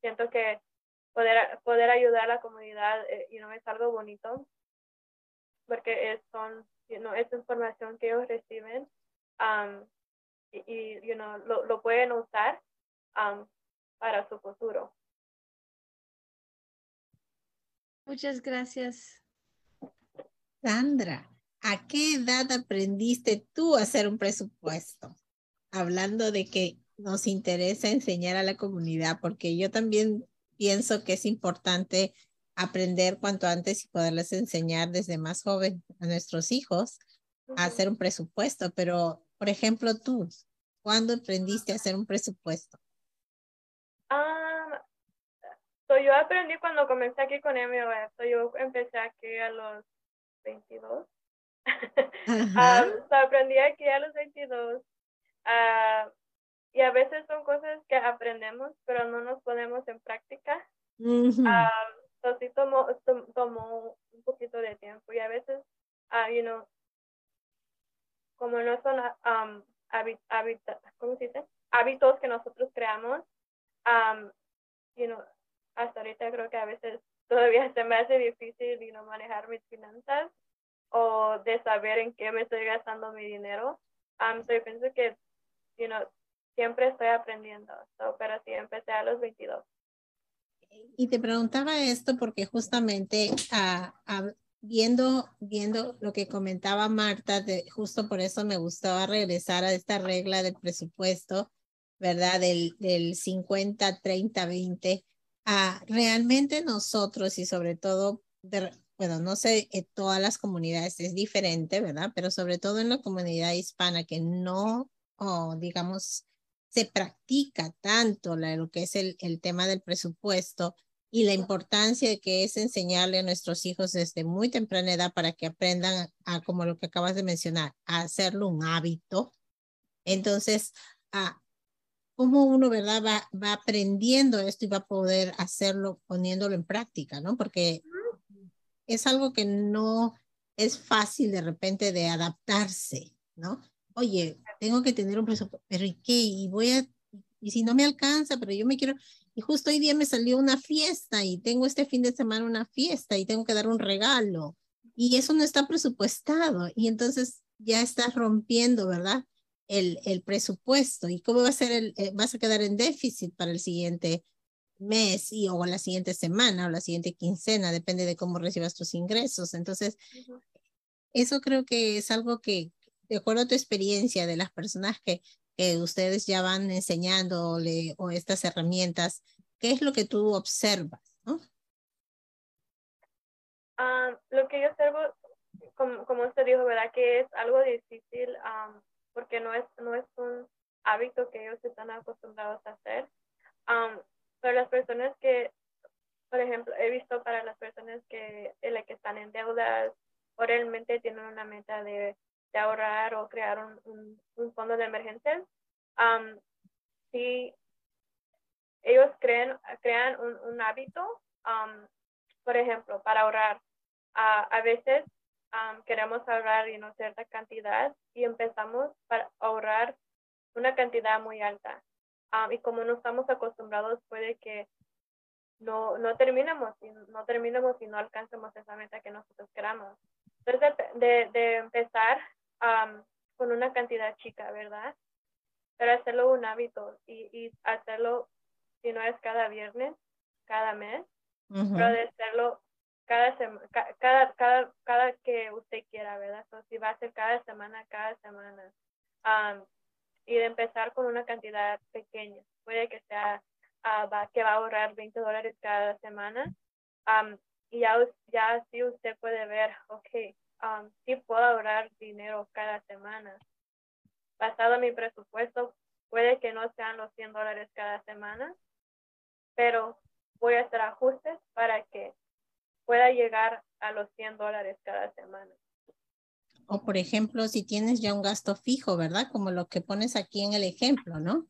siento que poder, poder ayudar a la comunidad eh, y no es algo bonito porque es, son, you know, es información que ellos reciben um, y, you know, lo, lo pueden usar um, para su futuro. Muchas gracias. Sandra, ¿a qué edad aprendiste tú a hacer un presupuesto? Hablando de que nos interesa enseñar a la comunidad, porque yo también pienso que es importante aprender cuanto antes y poderles enseñar desde más joven a nuestros hijos a hacer un presupuesto, pero por ejemplo, tú, ¿cuándo aprendiste a hacer un presupuesto? Um, yo aprendí cuando comencé aquí con MOF. yo empecé aquí a los 22. aprendí aquí a los 22. Ah, y a veces son cosas que aprendemos, pero no nos ponemos en práctica. Uh sí tomó, tomó un poquito de tiempo y a veces, uh, you know, como no son um, ¿cómo se dice? hábitos que nosotros creamos, um, you know, hasta ahorita creo que a veces todavía se me hace difícil you know, manejar mis finanzas o de saber en qué me estoy gastando mi dinero. Um, so yo pienso que you know, siempre estoy aprendiendo, pero sí empecé a los 22. Y te preguntaba esto porque justamente uh, viendo, viendo lo que comentaba Marta, de, justo por eso me gustaba regresar a esta regla del presupuesto, ¿verdad? Del, del 50, 30, 20. a realmente nosotros y sobre todo, bueno, no sé, en todas las comunidades es diferente, ¿verdad? Pero sobre todo en la comunidad hispana que no, digamos, se practica tanto lo que es el, el tema del presupuesto y la importancia de que es enseñarle a nuestros hijos desde muy temprana edad para que aprendan a, como lo que acabas de mencionar, a hacerlo un hábito. Entonces, a cómo uno, ¿verdad? Va, va aprendiendo esto y va a poder hacerlo poniéndolo en práctica, ¿no? Porque es algo que no es fácil de repente de adaptarse, ¿no? Oye, tengo que tener un presupuesto, pero ¿y qué? Y voy a, y si no me alcanza, pero yo me quiero, y justo hoy día me salió una fiesta y tengo este fin de semana una fiesta y tengo que dar un regalo y eso no está presupuestado y entonces ya estás rompiendo, ¿verdad? El, el presupuesto y cómo va a ser el, eh, vas a quedar en déficit para el siguiente mes y o la siguiente semana o la siguiente quincena, depende de cómo recibas tus ingresos. Entonces, eso creo que es algo que, de acuerdo a tu experiencia de las personas que que ustedes ya van enseñándole o estas herramientas, ¿qué es lo que tú observas? ¿no? Ah, lo que yo observo, como, como, usted dijo, ¿verdad? Que es algo difícil um, porque no es, no es un hábito que ellos están acostumbrados a hacer. Um, pero las personas que, por ejemplo, he visto para las personas que, en que están en deudas o realmente tienen una meta de de ahorrar o crear un, un, fondo de emergencia, si ellos creen, crean un, un hábito, por ejemplo, para ahorrar, a veces queremos ahorrar y no cierta cantidad y empezamos para ahorrar una cantidad muy alta. y como no estamos acostumbrados, puede que no, no terminemos y no terminemos y no alcancemos esa meta que nosotros queramos. Entonces, de, de empezar con una cantidad chica, ¿verdad? Pero hacerlo un hábito y, y hacerlo, si no es cada viernes, cada mes, pero de hacerlo cada, cada, cada, cada que usted quiera, ¿verdad? O si va a ser cada semana, cada semana. y de empezar con una cantidad pequeña. Puede que sea uh, que va a ahorrar 20 dólares cada semana. y ya, ya así usted puede ver, ok, um, sí puedo ahorrar dinero cada semana. Basado en mi presupuesto, puede que no sean los 100 dólares cada semana, pero voy a hacer ajustes para que pueda llegar a los 100 dólares cada semana. O por ejemplo, si tienes ya un gasto fijo, ¿verdad? Como lo que pones aquí en el ejemplo, ¿no?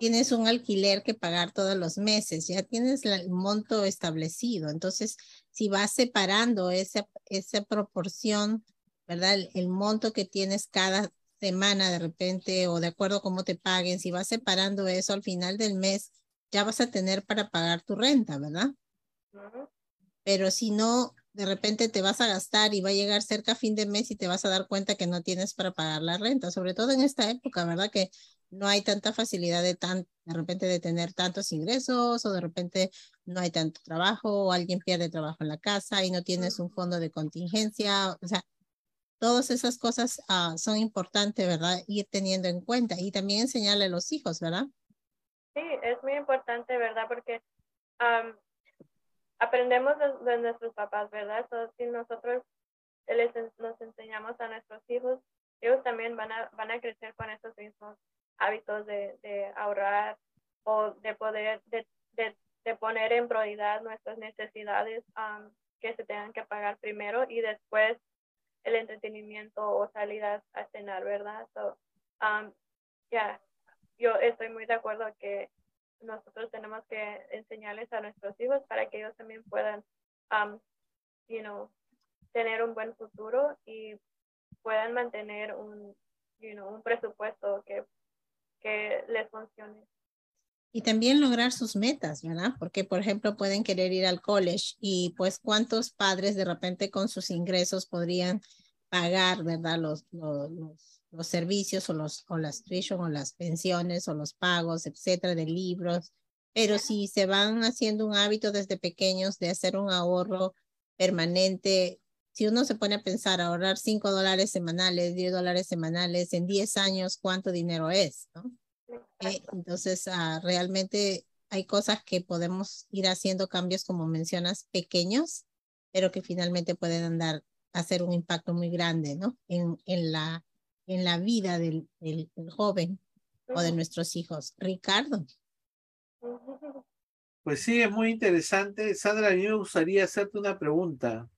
Tienes un alquiler que pagar todos los meses, ya tienes el monto establecido. Entonces, si vas separando esa, esa proporción, ¿verdad? El, monto que tienes cada semana de repente o de acuerdo a cómo te paguen, si vas separando eso al final del mes, ya vas a tener para pagar tu renta, ¿verdad? Pero si no, de repente te vas a gastar y va a llegar cerca fin de mes y te vas a dar cuenta que no tienes para pagar la renta, sobre todo en esta época, ¿verdad? Que no hay tanta facilidad de, tan, de repente de tener tantos ingresos o de repente no hay tanto trabajo o alguien pierde trabajo en la casa y no tienes un fondo de contingencia. O sea, todas esas cosas ah, son importantes, ¿verdad? Ir teniendo en cuenta y también enseñarle a los hijos, ¿verdad? Sí, es muy importante, ¿verdad? Porque aprendemos de, nuestros papás, ¿verdad? si nosotros les, nos enseñamos a nuestros hijos, ellos también van a, van a crecer con esos mismos hábitos de, de ahorrar o de poder, de, de, poner en prioridad nuestras necesidades um, que se tengan que pagar primero y después el entretenimiento o salidas a cenar, ¿verdad? So, um, ya, yo estoy muy de acuerdo que nosotros tenemos que enseñarles a nuestros hijos para que ellos también puedan, um, you know, tener un buen futuro y puedan mantener un, you know, un presupuesto que que les funcione. Y también lograr sus metas, ¿verdad? Porque, por ejemplo, pueden querer ir al college y pues cuántos padres de repente con sus ingresos podrían pagar, ¿verdad? Los, los, los, servicios o, los, o las tuition o las pensiones o los pagos, etcétera, de libros. Pero si se van haciendo un hábito desde pequeños de hacer un ahorro permanente, si uno se pone a pensar, ahorrar 5 dólares semanales, 10 dólares semanales, en 10 años, ¿cuánto dinero es? ¿no? Eh, entonces, ah, realmente hay cosas que podemos ir haciendo cambios, como mencionas, pequeños, pero que finalmente pueden andar, hacer un impacto muy grande, ¿no? En, en, la, en la vida del, del, joven o de nuestros hijos. Ricardo. Pues sí, es muy interesante. Sandra, a mí me gustaría hacerte una pregunta.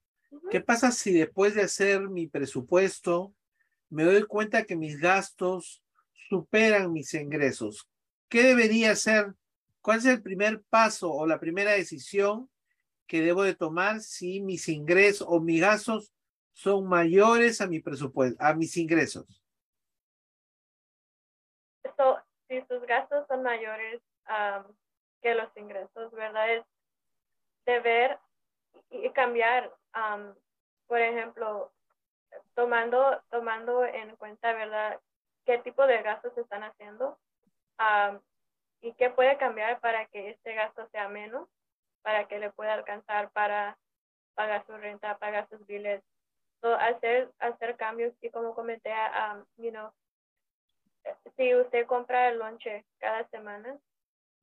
¿Qué pasa si después de hacer mi presupuesto me doy cuenta que mis gastos superan mis ingresos? ¿Qué debería hacer? ¿Cuál es el primer paso o la primera decisión que debo de tomar si mis ingresos o mis gastos son mayores a mi presupuesto, a mis ingresos? Si sus gastos son mayores que los ingresos, ¿verdad? Es deber y cambiar, por ejemplo, tomando, tomando en cuenta, ¿verdad? ¿Qué tipo de gastos se están haciendo? y qué puede cambiar para que este gasto sea menos, para que le pueda alcanzar para pagar su renta, pagar sus biles, hacer, hacer cambios y como comenté, um, you know, si usted compra el lonche cada semana,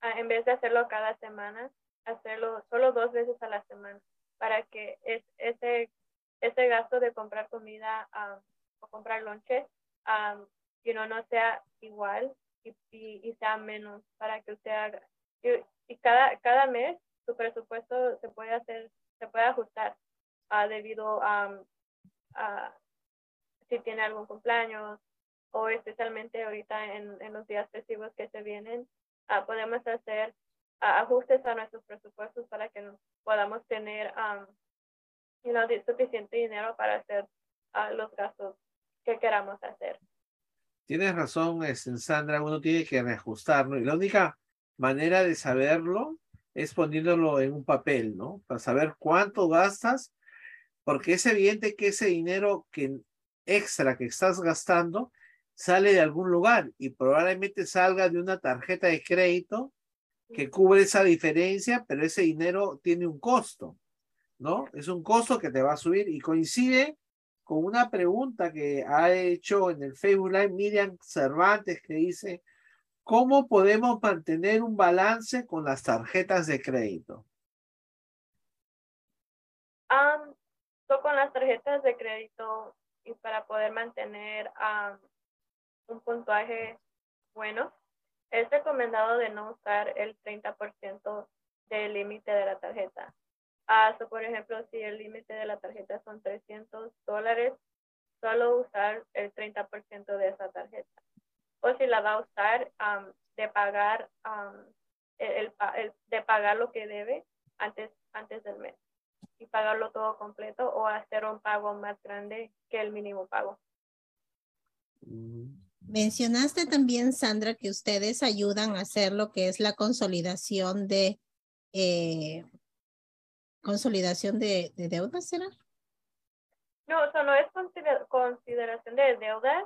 en vez de hacerlo cada semana, hacerlo solo dos veces a la semana para que es, ese, ese gasto de comprar comida o comprar lonche um, you no sea igual y, y, sea menos para que usted haga. Y, cada, cada mes su presupuesto se puede hacer, se puede ajustar uh, debido a, si tiene algún cumpleaños o especialmente ahorita en, en los días festivos que se vienen, uh, podemos hacer uh, ajustes a nuestros presupuestos para que podamos tener um, you know, suficiente dinero para hacer los gastos que queramos hacer. Tienes razón, este, Sandra, uno tiene que reajustarlo y la única manera de saberlo es poniéndolo en un papel, ¿no? Para saber cuánto gastas, porque es evidente que ese dinero que extra que estás gastando sale de algún lugar y probablemente salga de una tarjeta de crédito que cubre esa diferencia, pero ese dinero tiene un costo, ¿no? Es un costo que te va a subir y coincide con una pregunta que ha hecho en el Facebook Live Miriam Cervantes que dice, ¿cómo podemos mantener un balance con las tarjetas de crédito? Um, con las tarjetas de crédito y para poder mantener un puntuaje bueno, es recomendado de no usar el 30% del límite de la tarjeta. Ah, por ejemplo, si el límite de la tarjeta son 300 dólares, solo usar el 30% de esa tarjeta. O si la va a usar, de pagar el, de pagar lo que debe antes, antes del mes y pagarlo todo completo o hacer un pago más grande que el mínimo pago. Mencionaste también, Sandra, que ustedes ayudan a hacer lo que es la consolidación de eh, consolidación de, de deudas, ¿será? No, eso no es consideración de deudas.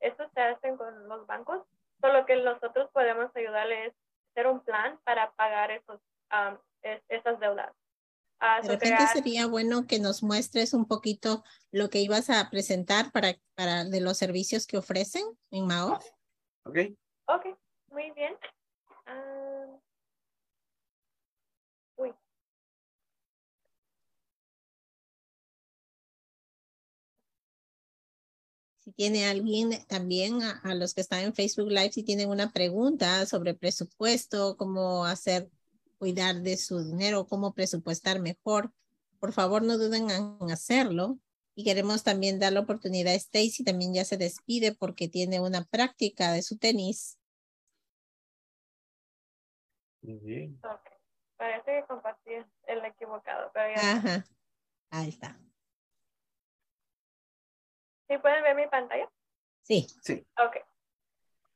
eso se hace con los bancos. Solo que nosotros podemos ayudarles a hacer un plan para pagar esos, esas deudas. Uh, de repente sería bueno que nos muestres un poquito lo que ibas a presentar para, para de los servicios que ofrecen en Mao. Ok. Ok, muy bien. Si tiene alguien también a, los que están en Facebook Live, si tienen una pregunta sobre presupuesto, cómo hacer, cuidar de su dinero, cómo presupuestar mejor, por favor no duden en hacerlo. Y queremos también dar la oportunidad a Stacy, también ya se despide porque tiene una práctica de su tenis. Muy Parece que compartí el equivocado, pero Ajá. Ahí está. ¿Sí pueden ver mi pantalla? Sí. Sí. Ok.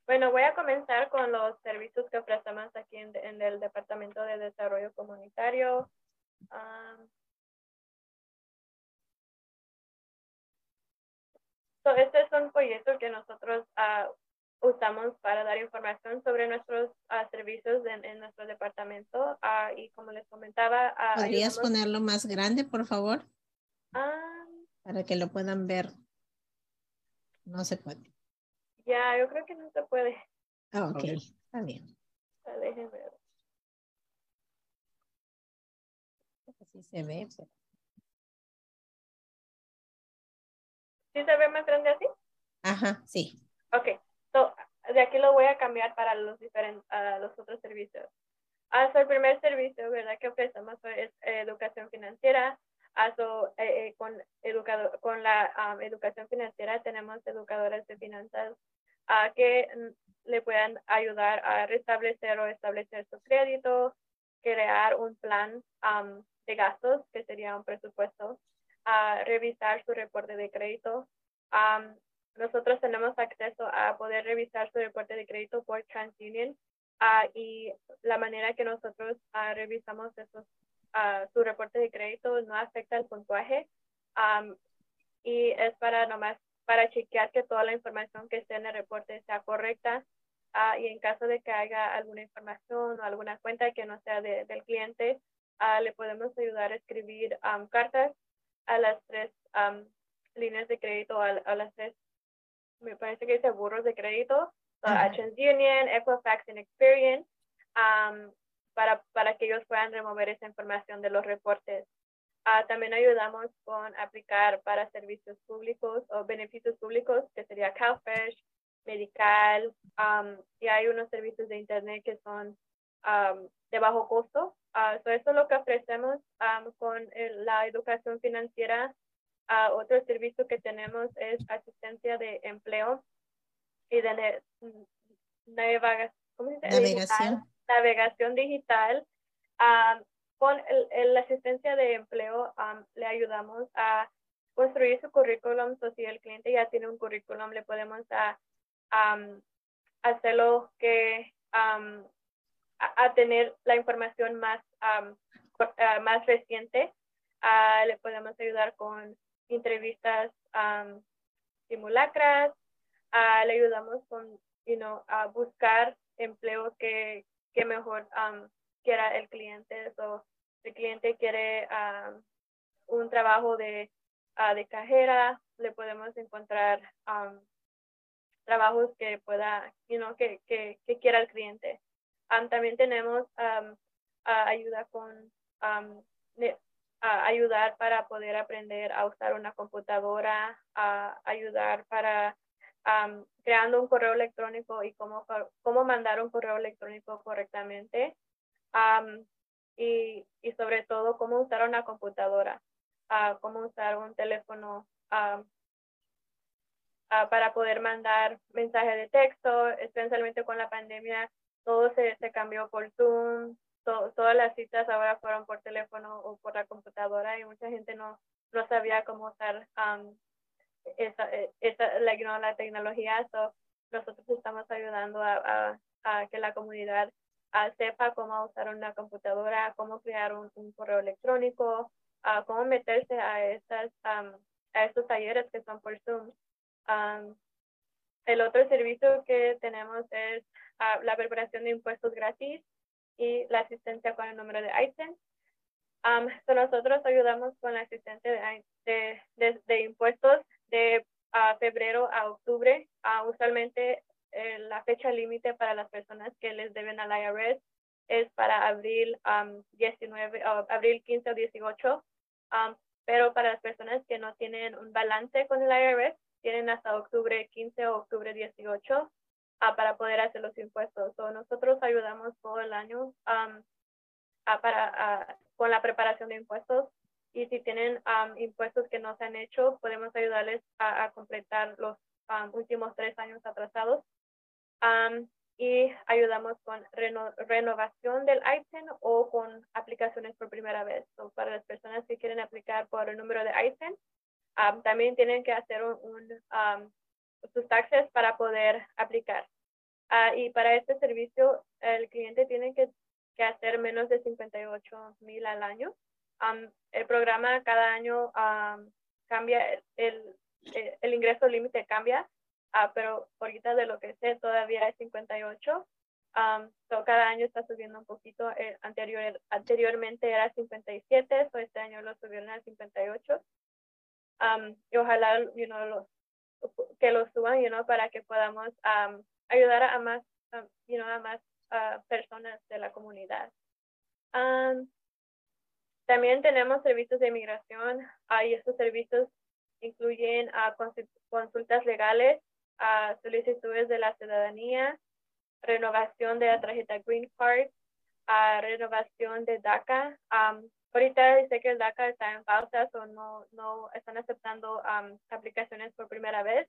Bueno, voy a comenzar con los servicios que ofrecemos aquí en, el Departamento de Desarrollo Comunitario. este es un proyecto que nosotros uh, usamos para dar información sobre nuestros uh, servicios en, en, nuestro departamento. Uh, y como les comentaba... ¿Podrías ponerlo más grande, por favor? para que lo puedan ver. No se puede. Ya, yo creo que no se puede. Ah, ok, está bien. Déjenme ver. Así se ve. ¿Sí se ve más grande así? Ajá, sí. Ok, so, de aquí lo voy a cambiar para los diferentes, los otros servicios. Hasta el primer servicio, ¿verdad? Que ofrecemos es educación financiera. Eh, con, educador, con la educación financiera tenemos educadoras de finanzas que le puedan ayudar a restablecer o establecer su crédito, crear un plan de gastos, que sería un presupuesto, a revisar su reporte de crédito. nosotros tenemos acceso a poder revisar su reporte de crédito por TransUnion uh, y la manera que nosotros uh, revisamos esos, su reporte de crédito no afecta el puntuaje y es para nomás para chequear que toda la información que esté en el reporte sea correcta y en caso de que haya alguna información o alguna cuenta que no sea de, del cliente, le podemos ayudar a escribir cartas a las tres líneas de crédito, a, las tres, me parece que dice burros de crédito, a TransUnion, Equifax y Experian, para, para que ellos puedan remover esa información de los reportes. Uh, también ayudamos con aplicar para servicios públicos o beneficios públicos, que sería CalFresh, Medical, y hay unos servicios de Internet que son de bajo costo. Uh, eso es lo que ofrecemos con la educación financiera. Uh, otro servicio que tenemos es asistencia de empleo y de navegación. navegación digital. Con la asistencia de empleo le ayudamos a construir su currículum. So, si el cliente ya tiene un currículum, le podemos hacerlo que a, tener la información más, más reciente. le podemos ayudar con entrevistas simulacras. le ayudamos con, you know, a buscar empleo que, que mejor quiera el cliente. El cliente quiere un trabajo de, de cajera, le podemos encontrar trabajos que pueda, you know, que, que, quiera el cliente también tenemos ayuda con ayudar para poder aprender a usar una computadora, a ayudar para creando un correo electrónico y cómo, cómo mandar un correo electrónico correctamente. Y, sobre todo cómo usar una computadora, cómo usar un teléfono para poder mandar mensajes de texto, especialmente con la pandemia todo se, cambió por Zoom, todas las citas ahora fueron por teléfono o por la computadora y mucha gente no, no sabía cómo usar um, esa, e, esa, la, la tecnología. So, nosotros estamos ayudando a, a, que la comunidad sepa cómo usar una computadora, cómo crear un, correo electrónico, cómo meterse a, estas, a estos talleres que son por Zoom. Um, el otro servicio que tenemos es la preparación de impuestos gratis y la asistencia con el número de ITIN. nosotros ayudamos con la asistencia de, de, de, impuestos de febrero a octubre. usualmente eh, la fecha límite para las personas que les deben al IRS es para abril 19, abril 15 o 18. pero para las personas que no tienen un balance con el IRS, tienen hasta octubre 15 o octubre 18 Ah, para poder hacer los impuestos. nosotros ayudamos todo el año para, con la preparación de impuestos y si tienen impuestos que no se han hecho, podemos ayudarles a, completar los últimos tres años atrasados. Y ayudamos con renovación del ITIN o con aplicaciones por primera vez. para las personas que quieren aplicar por el número de ITIN, también tienen que hacer un, sus taxes para poder aplicar. Ah, y para este servicio, el cliente tiene que, que hacer menos de 58 mil al año. el programa cada año cambia, el, el, ingreso límite cambia, uh, pero ahorita de lo que sé todavía es 58. Um, cada año está subiendo un poquito. El anterior, anteriormente era 57, so este año lo subieron a 58. y ojalá you know, los, que lo suban you know, para que podamos ayudar a más, you know, a más personas de la comunidad. también tenemos servicios de inmigración y estos servicios incluyen consultas legales, solicitudes de la ciudadanía, renovación de la tarjeta Green Card, a renovación de DACA. ahorita sé que el DACA está en pausa o no, no están aceptando aplicaciones por primera vez.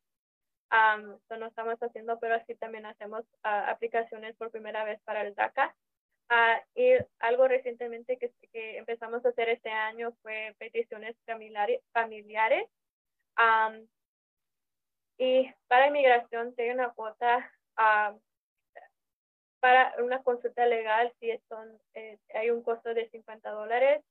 eso no estamos haciendo, pero así también hacemos ah, aplicaciones por primera vez para el DACA. Ah, y algo recientemente que, que, empezamos a hacer este año fue peticiones familiares. familiares. Y para inmigración tiene una cuota para una consulta legal si son, eh, hay un costo de 50 dólares,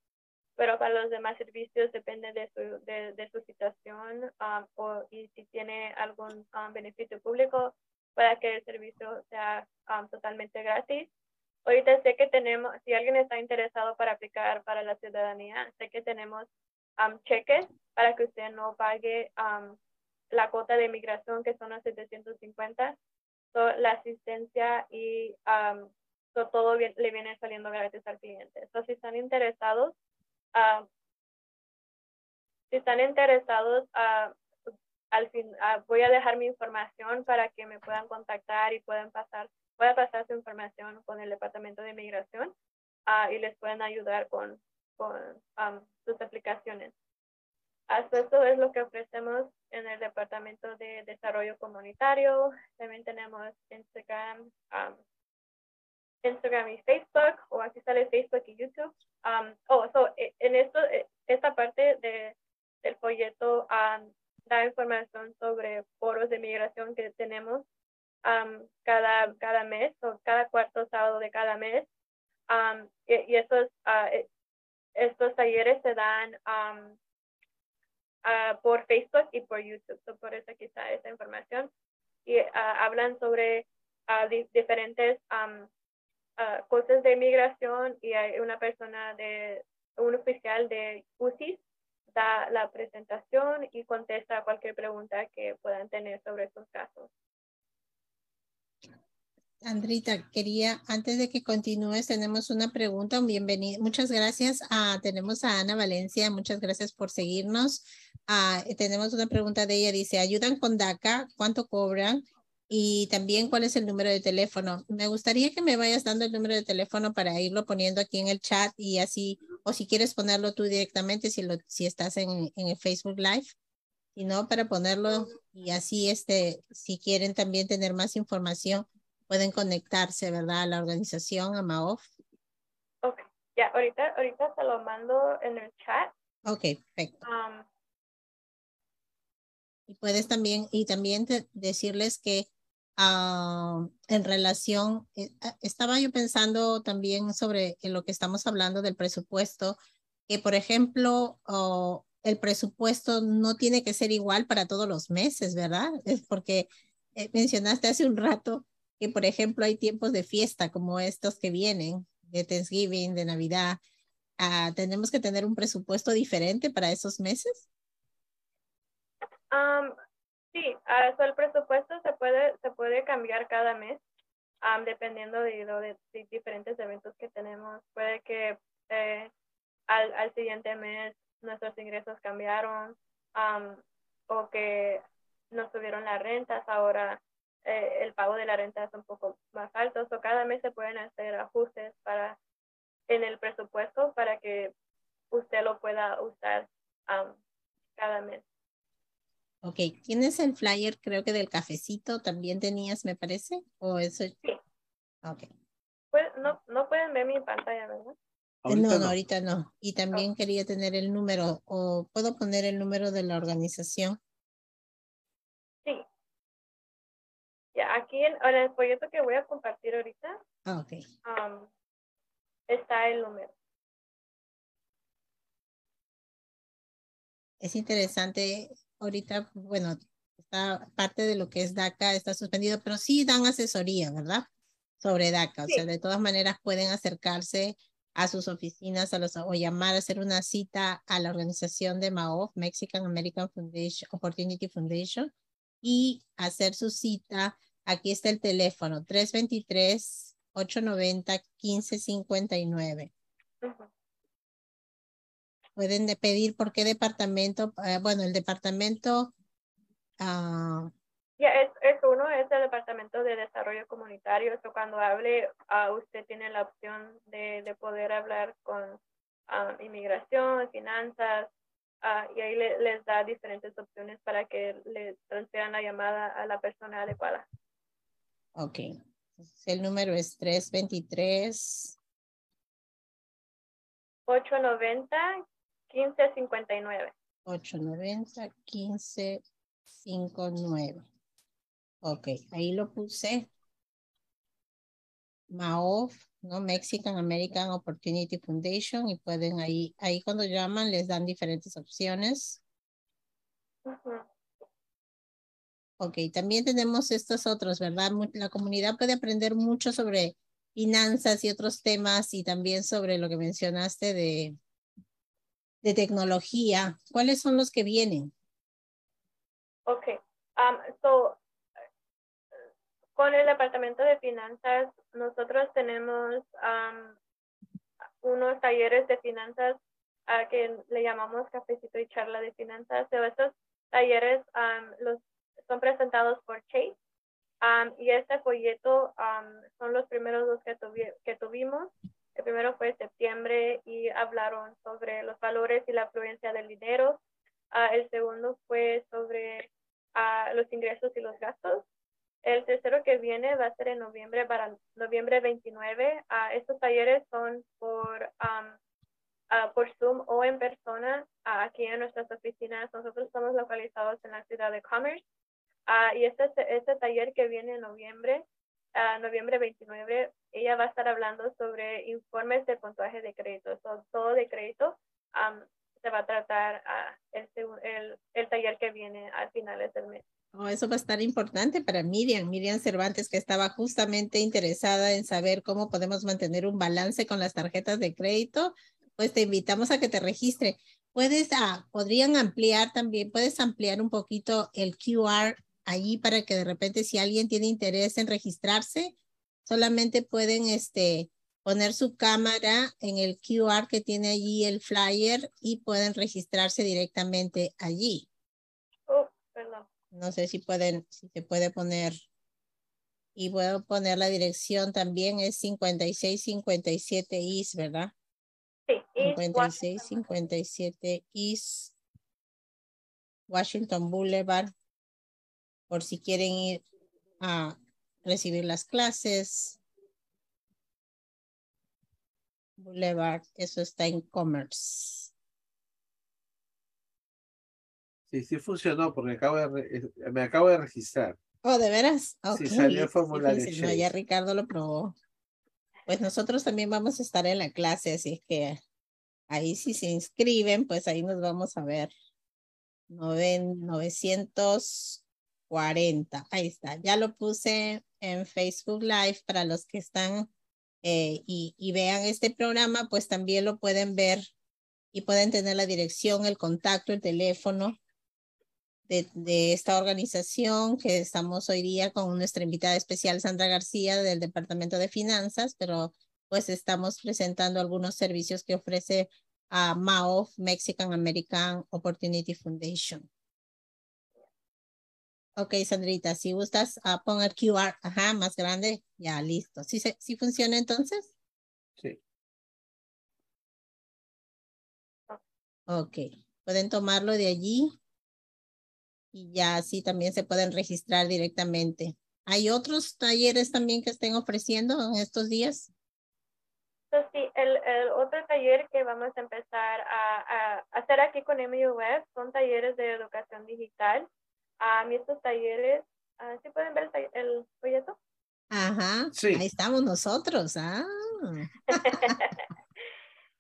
pero para los demás servicios depende de su, de, su situación um, o, y si tiene algún um, beneficio público para que el servicio sea um, totalmente gratis. Ahorita sé que tenemos, si alguien está interesado para aplicar para la ciudadanía, sé que tenemos cheques para que usted no pague la cuota de inmigración que son los 750 la asistencia y todo le viene saliendo gratis al cliente. Entonces, si están interesados, si están interesados, al fin, voy a dejar mi información para que me puedan contactar y puedan pasar, pueda pasar su información con el Departamento de Inmigración y les pueden ayudar con, con sus aplicaciones. Hasta esto es lo que ofrecemos en el Departamento de Desarrollo Comunitario. También tenemos Instagram, um, Instagram y Facebook, o aquí sale Facebook y YouTube. Um, oh, eh, en esto, eh, esta parte de, del folleto um, da información sobre foros de migración que tenemos cada, cada mes o cada cuarto sábado de cada mes. y, estos, uh, estos talleres se dan Ah, por Facebook y por YouTube. por eso aquí está esa información. Y ah, hablan sobre uh, diferentes cosas de inmigración y hay una persona de, un oficial de UCI da la presentación y contesta cualquier pregunta que puedan tener sobre estos casos. Andrita, quería, antes de que continúes, tenemos una pregunta, un bienvenido. Muchas gracias. a tenemos a Ana Valencia, muchas gracias por seguirnos. Ah, tenemos una pregunta de ella, dice, ¿ayudan con DACA? ¿Cuánto cobran? Y también, ¿cuál es el número de teléfono? Me gustaría que me vayas dando el número de teléfono para irlo poniendo aquí en el chat y así, o si quieres ponerlo tú directamente, si, lo, si estás en, en el Facebook Live, y no, para ponerlo y así, este, si quieren también tener más información pueden conectarse, ¿verdad? A la organización, a MAOF. Ok, ya, ahorita, ahorita se lo mando en el chat. Ok, perfecto. Um, y puedes también, y también decirles que uh, en relación, eh, ah, estaba yo pensando también sobre lo que estamos hablando del presupuesto, que por ejemplo, oh, el presupuesto no tiene que ser igual para todos los meses, ¿verdad? Es porque eh, mencionaste hace un rato que, por ejemplo, hay tiempos de fiesta como estos que vienen, de Thanksgiving, de Navidad. Ah, ¿Tenemos que tener un presupuesto diferente para esos meses? sí, uh, el presupuesto se puede, se puede cambiar cada mes, dependiendo de, de, diferentes eventos que tenemos. Puede que eh, al, al, siguiente mes nuestros ingresos cambiaron o que nos subieron las rentas, ahora eh, el pago de la renta es un poco más alto, o cada mes se pueden hacer ajustes para en el presupuesto para que usted lo pueda usar cada mes. Ok, ¿tienes el flyer creo que del cafecito? ¿También tenías, me parece? ¿O eso? Sí. Ok. Pues, no, no pueden ver mi pantalla, ¿verdad? Eh, no, no, ahorita no. Y también quería tener el número, o puedo poner el número de la organización. Ya, aquí en, el folleto que voy a compartir ahorita ah, está el número. Es interesante, ahorita, bueno, está parte de lo que es DACA está suspendido, pero sí dan asesoría, ¿verdad? Sobre DACA, o sea, de todas maneras pueden acercarse a sus oficinas a los, o llamar a hacer una cita a la organización de MAOF, Mexican American Foundation, Opportunity Foundation, y hacer su cita. Aquí está el teléfono, 323-890-1559. Pueden pedir por qué departamento, eh, bueno, el departamento, uh, Ya, es, es uno, es el Departamento de Desarrollo Comunitario. Eso cuando hable, uh, usted tiene la opción de, de poder hablar con uh, inmigración, finanzas, uh, y ahí le, les da diferentes opciones para que le transfieran la llamada a la persona adecuada. Ok. El número es 323. 890 1559. 890 1559. Ok, ahí lo puse. MAOF, ¿no? Mexican American Opportunity Foundation y pueden ahí, ahí cuando llaman les dan diferentes opciones. Uh -huh. Ok, también tenemos estos otros, ¿verdad? La comunidad puede aprender mucho sobre finanzas y otros temas y también sobre lo que mencionaste de, de tecnología. ¿Cuáles son los que vienen? Ok, um, so con el Departamento de Finanzas, nosotros tenemos um, unos talleres de finanzas uh, que le llamamos cafecito y charla de finanzas. So, estos talleres um, los, son presentados por Chase um, y este folleto son los primeros dos que, tuvi que tuvimos. El primero fue septiembre y hablaron sobre los valores y la afluencia del dinero. Uh, el segundo fue sobre uh, los ingresos y los gastos. El tercero que viene va a ser en noviembre, para noviembre 29. Uh, estos talleres son por, um, por Zoom o en persona uh, aquí en nuestras oficinas. Nosotros estamos localizados en la ciudad de Commerce. y este, este taller que viene en noviembre, noviembre 29, ella va a estar hablando sobre informes de puntuaje de crédito. So, todo de crédito um, se va a tratar el, el, el taller que viene a finales del mes. Oh, eso va a estar importante para Miriam, Miriam Cervantes, que estaba justamente interesada en saber cómo podemos mantener un balance con las tarjetas de crédito. Pues te invitamos a que te registre. Puedes, ah, podrían ampliar también, puedes ampliar un poquito el QR allí para que de repente si alguien tiene interés en registrarse, solamente pueden este, poner su cámara en el QR que tiene allí el flyer y pueden registrarse directamente allí. No sé si pueden, si se puede poner. Y puedo poner la dirección también, es 5657 East, ¿verdad? Sí, East 5657 East Washington Boulevard. Por si quieren ir a recibir las clases. Boulevard, eso está en Commerce. Sí, sí funcionó porque acabo de me acabo de registrar. Oh, ¿de veras? Okay. Sí, salió el formulario. Sí, no, ya Ricardo lo probó. Pues nosotros también vamos a estar en la clase, así es que ahí si se inscriben, pues ahí nos vamos a ver. Noven, 940. Ahí está. Ya lo puse en Facebook Live para los que están eh, y, y vean este programa, pues también lo pueden ver y pueden tener la dirección, el contacto, el teléfono de, de, esta organización que estamos hoy día con nuestra invitada especial Sandra García del Departamento de Finanzas, pero pues estamos presentando algunos servicios que ofrece a MAOF, Mexican American Opportunity Foundation. Ok, Sandrita, si gustas, uh, pon el QR, ajá, más grande, ya, listo. ¿Sí, se, ¿Sí funciona entonces? Sí. Ok, pueden tomarlo de allí y ya así también se pueden registrar directamente. ¿Hay otros talleres también que estén ofreciendo en estos días? So, sí, el, el, otro taller que vamos a empezar a, a hacer aquí con MUF son talleres de educación digital. Um, y estos talleres, uh, ¿sí pueden ver el, el folleto? Ajá, sí. ahí estamos nosotros. Ah.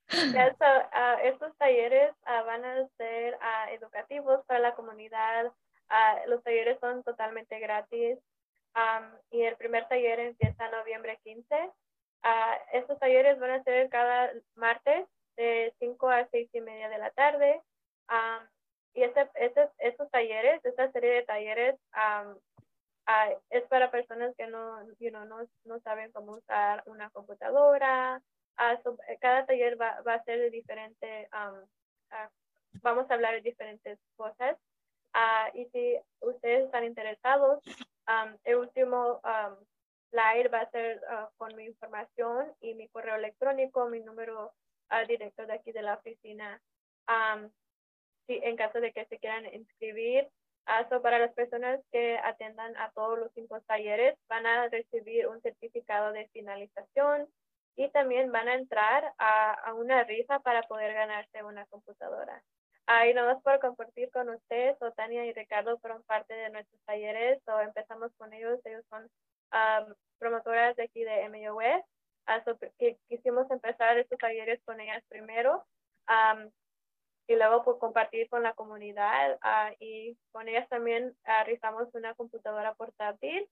yeah, so, uh, estos talleres uh, van a ser educativos para la comunidad. Los talleres son totalmente gratis. Y el primer taller empieza noviembre 15. estos talleres van a ser cada martes de 5 a 6 y media de la tarde. Y este, este, estos talleres, esta serie de talleres, uh, es para personas que no, you know, no, no saben cómo usar una computadora. So, cada taller va, va, a ser de diferente, vamos a hablar de diferentes cosas. Ah, y si ustedes están interesados, el último slide va a ser ah, con mi información y mi correo electrónico, mi número uh, directo de aquí de la oficina. si, en caso de que se quieran inscribir, uh, para las personas que atendan a todos los cinco talleres, van a recibir un certificado de finalización y también van a entrar a, a una rifa para poder ganarse una computadora. Ahí nomás por compartir con ustedes, Tania y Ricardo fueron parte de nuestros talleres, o empezamos con ellos, ellos son promotoras de aquí de MUS, que quisimos empezar estos talleres con ellas primero y luego por compartir con la comunidad ah, y con ellas también arriesgamos una computadora portátil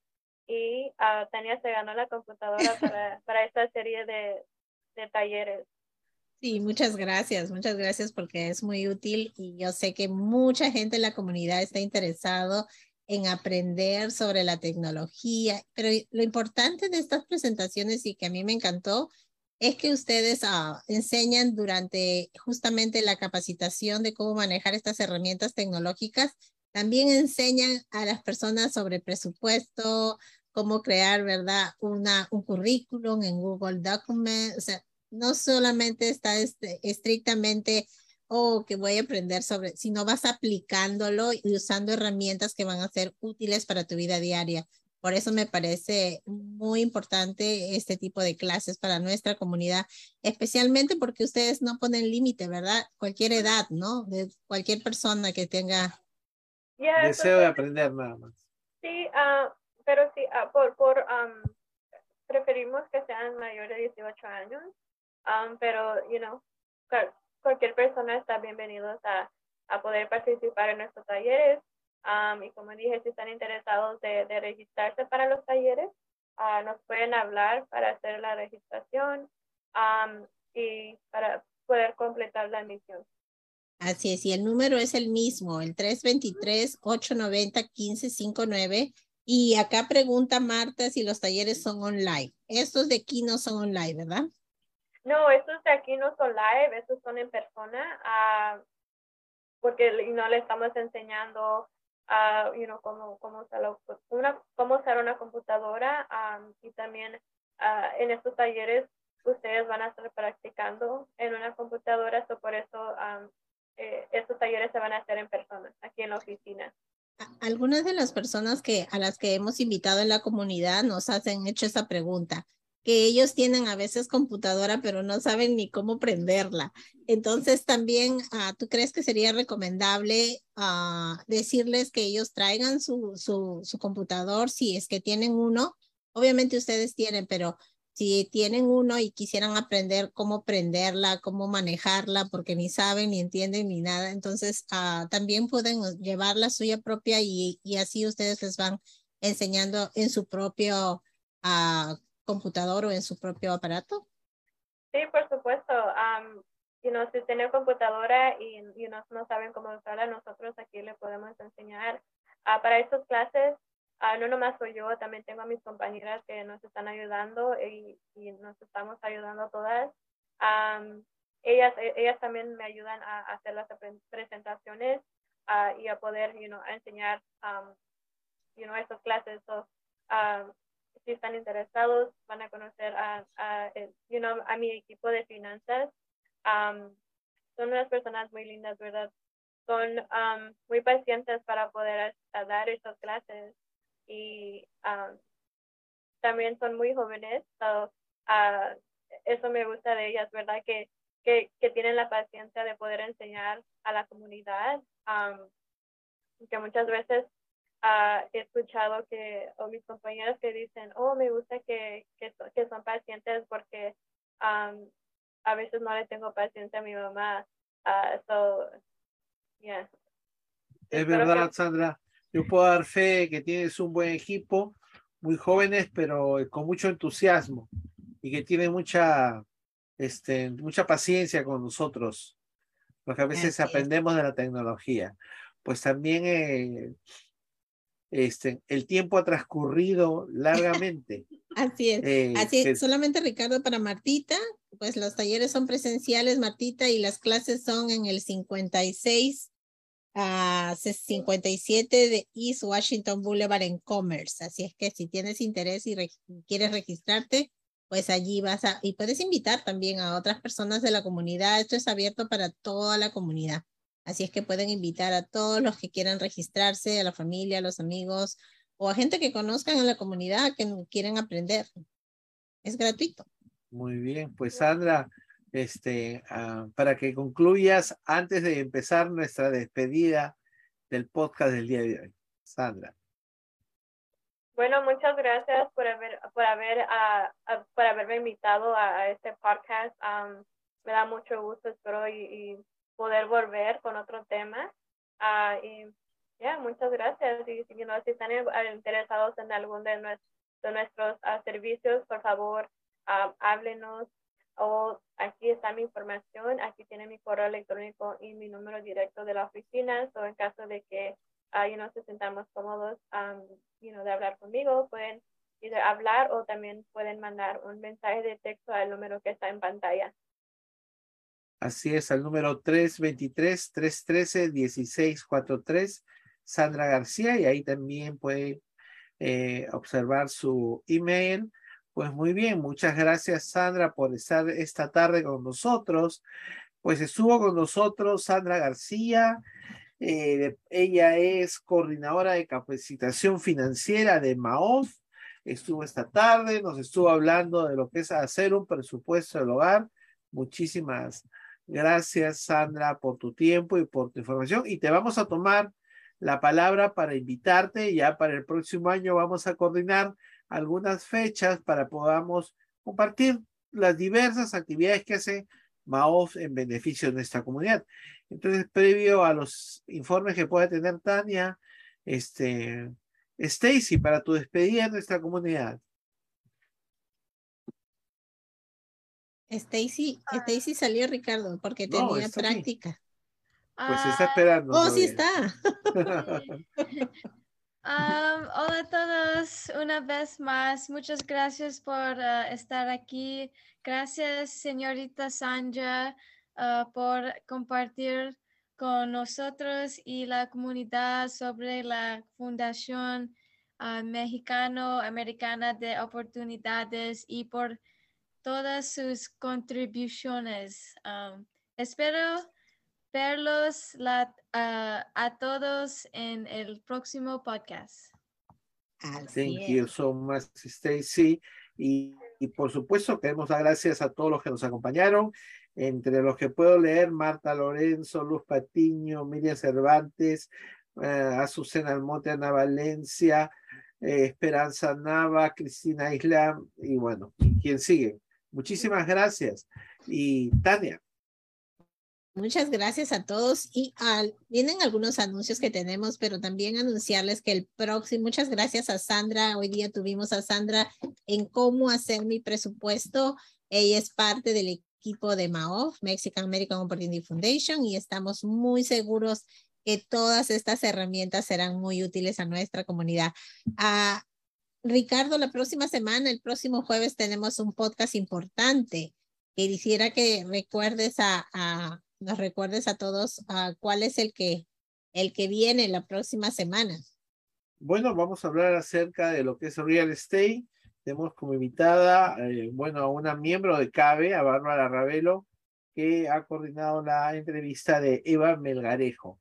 y uh, Tania se ganó la computadora para, para esta serie de, de talleres. Sí, muchas gracias, muchas gracias porque es muy útil y yo sé que mucha gente en la comunidad está interesado en aprender sobre la tecnología, pero lo importante de estas presentaciones y que a mí me encantó es que ustedes ah, enseñan durante justamente la capacitación de cómo manejar estas herramientas tecnológicas, también enseñan a las personas sobre presupuesto, cómo crear, ¿verdad? Una, un currículum en Google Documents, o sea, no solamente está este, estrictamente, oh, que voy a aprender sobre, sino vas aplicándolo y usando herramientas que van a ser útiles para tu vida diaria. Por eso me parece muy importante este tipo de clases para nuestra comunidad, especialmente porque ustedes no ponen límite, ¿verdad? Cualquier edad, ¿no? De cualquier persona que tenga deseo de aprender nada más. Sí, uh, pero sí, uh, por, por um, preferimos que sean mayores de 18 años Um, pero, you know, cualquier persona está bienvenidos a, a poder participar en nuestros talleres. Um, y como dije, si están interesados de, de registrarse para los talleres, uh, nos pueden hablar para hacer la registración um, y para poder completar la admisión. Así es, y el número es el mismo, el 323-890-1559. Y acá pregunta Marta si los talleres son online. Estos de aquí no son online, ¿verdad? No, estos de aquí no son live, estos son en persona, uh, porque no le estamos enseñando uh, you cómo, cómo, usar una, cómo usar una computadora um, y también en estos talleres ustedes van a estar practicando en una computadora, so por eso um, estos talleres se van a hacer en persona, aquí en la oficina. Algunas de las personas que a las que hemos invitado en la comunidad nos hacen hecho esa pregunta que ellos tienen a veces computadora, pero no saben ni cómo prenderla. Entonces, también, uh, ¿tú crees que sería recomendable uh, decirles que ellos traigan su, su, computador si es que tienen uno? Obviamente ustedes tienen, pero si tienen uno y quisieran aprender cómo prenderla, cómo manejarla, porque ni saben, ni entienden, ni nada, entonces uh, también pueden llevar la suya propia y, y, así ustedes les van enseñando en su propio computador o en su propio aparato? Sí, por supuesto. Um, you know, si tiene computadora y know, no saben cómo usarla, nosotros aquí le podemos enseñar. Uh, para estas clases, uh, no nomás soy yo, también tengo a mis compañeras que nos están ayudando y, y nos estamos ayudando todas. Um, ellas, e, ellas también me ayudan a, hacer las presentaciones uh, y a poder you know, enseñar um, you know, estas clases. Si están interesados, van a conocer a, a, you know, a mi equipo de finanzas. son unas personas muy lindas, ¿verdad? Son muy pacientes para poder dar estas clases y también son muy jóvenes. Ah, eso me gusta de ellas, ¿verdad? Que, que, que, tienen la paciencia de poder enseñar a la comunidad. que muchas veces he escuchado que, o mis compañeros que dicen, oh, me gusta que, que, que son pacientes porque a veces no le tengo paciencia a mi mamá. Uh, so, yeah. Es verdad, Sandra. Yo puedo dar fe que tienes un buen equipo, muy jóvenes, pero con mucho entusiasmo y que tienen mucha, este, mucha paciencia con nosotros, porque a veces aprendemos de la tecnología. Pues también eh, este, el tiempo ha transcurrido largamente. Así es. Eh, Así es. Solamente Ricardo para Martita, pues los talleres son presenciales, Martita, y las clases son en el 56 a a 57 de East Washington Boulevard en Commerce. Así es que si tienes interés y quieres registrarte, pues allí vas a, y puedes invitar también a otras personas de la comunidad. Esto es abierto para toda la comunidad. Así es que pueden invitar a todos los que quieran registrarse, a la familia, a los amigos o a gente que conozcan en la comunidad que quieren aprender. Es gratuito. Muy bien, pues Sandra, este, ah, para que concluyas antes de empezar nuestra despedida del podcast del día de hoy. Sandra. Bueno, muchas gracias por haber, por haber, uh, por haberme invitado a, este podcast. me da mucho gusto, espero y, poder volver con otro tema. Uh, y ya, muchas gracias. Y si, no, si están interesados en algún de, de nuestros servicios, por favor, háblenos o aquí está mi información, aquí tiene mi correo electrónico y mi número directo de la oficina, o en caso de que ahí no se sentamos cómodos um, de hablar conmigo, pueden hablar o también pueden mandar un mensaje de texto al número que está en pantalla. Así es, al número 323-313-1643, Sandra García, y ahí también puede eh, observar su email pues muy bien, muchas gracias Sandra por estar esta tarde con nosotros. Pues estuvo con nosotros Sandra García. Eh, ella es coordinadora de capacitación financiera de MAOF. Estuvo esta tarde, nos estuvo hablando de lo que es hacer un presupuesto del hogar. Muchísimas gracias Sandra por tu tiempo y por tu información. Y te vamos a tomar la palabra para invitarte. Ya para el próximo año vamos a coordinar algunas fechas para podamos compartir las diversas actividades que hace MAOF en beneficio de nuestra comunidad. Entonces, previo a los informes que pueda tener Tania, este, Stacy, para tu despedida en nuestra comunidad. Stacy, ah. Stacy salió Ricardo porque tenía práctica. Pues está esperando. Oh, sí está. hola a todos, una vez más, muchas gracias por ah, estar aquí. Gracias, señorita Sandra, ah, por compartir con nosotros y la comunidad sobre la Fundación ah, Mexicano-Americana de Oportunidades y por todas sus contribuciones. espero verlos a todos en el próximo podcast. Thank you so much, Stacy. Y, y, por supuesto queremos dar gracias a todos los que nos acompañaron, entre los que puedo leer Marta Lorenzo, Luz Patiño, Miriam Cervantes, uh, Azucena Almonte, Ana Valencia, eh, Esperanza Nava, Cristina Islam y bueno, quien sigue. Muchísimas gracias. Y Tania. Muchas gracias a todos y al, vienen algunos anuncios que tenemos, pero también anunciarles que el próximo, muchas gracias a Sandra, hoy día tuvimos a Sandra en cómo hacer mi presupuesto, ella es parte del equipo de MAOF, Mexican American Opportunity Foundation, y estamos muy seguros que todas estas herramientas serán muy útiles a nuestra comunidad. Ricardo, la próxima semana, el próximo jueves, tenemos un podcast importante que quisiera que recuerdes a, a nos recuerdes a todos uh, cuál es el que, el que viene la próxima semana. Bueno, vamos a hablar acerca de lo que es real estate. Tenemos como invitada, eh, bueno, a una miembro de CABE, a Bárbara Ravelo, que ha coordinado la entrevista de Eva Melgarejo.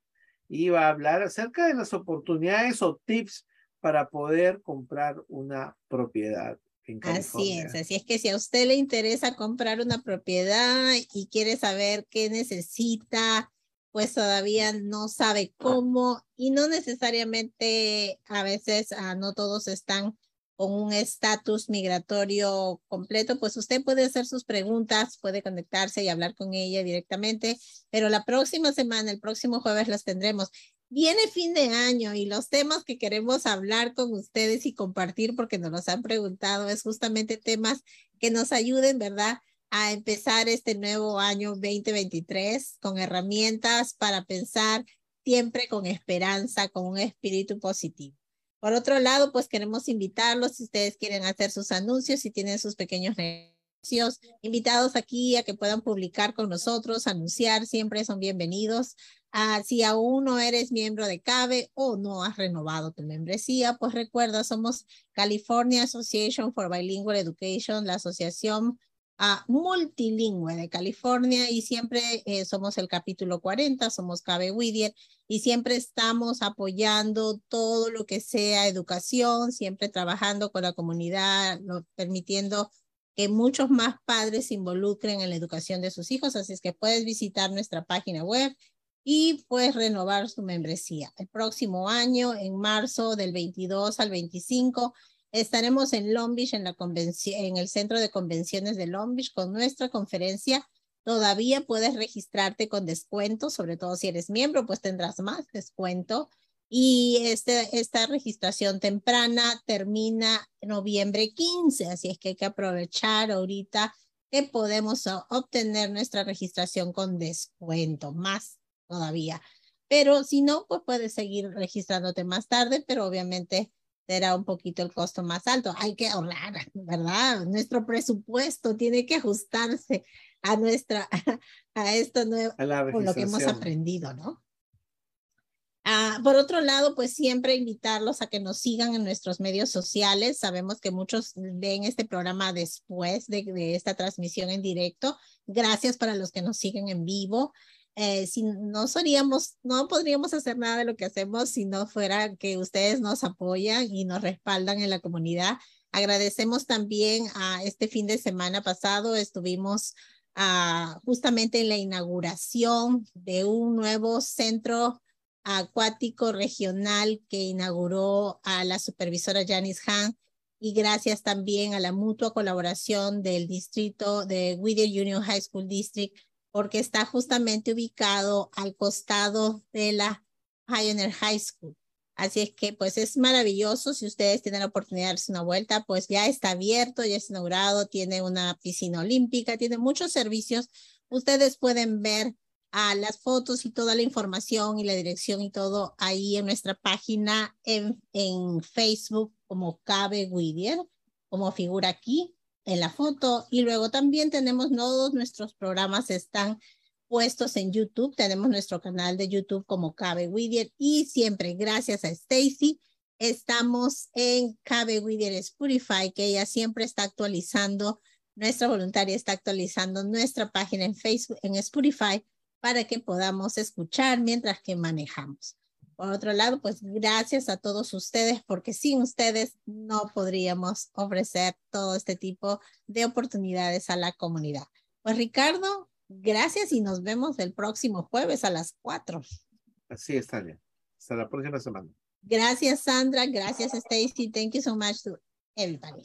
Y va a hablar acerca de las oportunidades o tips para poder comprar una propiedad. Así es, así es que si a usted le interesa comprar una propiedad y quiere saber qué necesita, pues todavía no sabe cómo y no necesariamente a veces ah, no todos están con un estatus migratorio completo, pues usted puede hacer sus preguntas, puede conectarse y hablar con ella directamente, pero la próxima semana, el próximo jueves las tendremos viene fin de año y los temas que queremos hablar con ustedes y compartir porque nos los han preguntado es justamente temas que nos ayuden, ¿verdad? A empezar este nuevo año 2023 con herramientas para pensar siempre con esperanza, con un espíritu positivo. Por otro lado, pues queremos invitarlos si ustedes quieren hacer sus anuncios, si tienen sus pequeños invitados aquí a que puedan publicar con nosotros, anunciar, siempre son bienvenidos. Ah, si aún no eres miembro de CABE o no has renovado tu membresía, pues recuerda, somos California Association for Bilingual Education, la asociación uh, multilingüe de California y siempre eh, somos el capítulo 40, somos CABE Whittier y siempre estamos apoyando todo lo que sea educación, siempre trabajando con la comunidad, permitiendo que muchos más padres se involucren en la educación de sus hijos, así es que puedes visitar nuestra página web y puedes renovar su membresía. El próximo año, en marzo del 22 al 25, estaremos en Long Beach, en, la en el centro de convenciones de Long Beach, con nuestra conferencia. Todavía puedes registrarte con descuento, sobre todo si eres miembro, pues tendrás más descuento. Y este, esta registración temprana termina noviembre 15, así es que hay que aprovechar ahorita que podemos obtener nuestra registración con descuento, más todavía. Pero si no, pues puedes seguir registrándote más tarde, pero obviamente será un poquito el costo más alto. Hay que ahorrar, ¿verdad? Nuestro presupuesto tiene que ajustarse a nuestra, a esto nuevo, con lo que hemos aprendido, ¿no? Ah, por otro lado, pues siempre invitarlos a que nos sigan en nuestros medios sociales. Sabemos que muchos ven este programa después de, esta transmisión en directo. Gracias para los que nos siguen en vivo. Eh, si no seríamos, no podríamos hacer nada de lo que hacemos si no fuera que ustedes nos apoyan y nos respaldan en la comunidad. Agradecemos también a este fin de semana pasado, estuvimos ah, justamente en la inauguración de un nuevo centro acuático regional que inauguró a la supervisora Janice Han y gracias también a la mutua colaboración del distrito de Whittier Union High School District porque está justamente ubicado al costado de la Pioneer High School. Así es que pues es maravilloso. Si ustedes tienen la oportunidad de darse una vuelta, pues ya está abierto, ya está inaugurado, tiene una piscina olímpica, tiene muchos servicios. Ustedes pueden ver a las fotos y toda la información y la dirección y todo ahí en nuestra página en, en Facebook como Cabe Whittier, como figura aquí en la foto. Y luego también tenemos todos nuestros programas están puestos en YouTube. Tenemos nuestro canal de YouTube como Cabe Whittier y siempre gracias a Stacy estamos en Cabe Whittier Spotify, que ella siempre está actualizando, nuestra voluntaria está actualizando nuestra página en Facebook, en Spotify para que podamos escuchar mientras que manejamos. Por otro lado, pues gracias a todos ustedes, porque sin ustedes no podríamos ofrecer todo este tipo de oportunidades a la comunidad. Pues Ricardo, gracias y nos vemos el próximo jueves a las 4. Así está bien. Hasta la próxima semana. Gracias, Sandra. Gracias, Stacy. Thank you so much to everybody.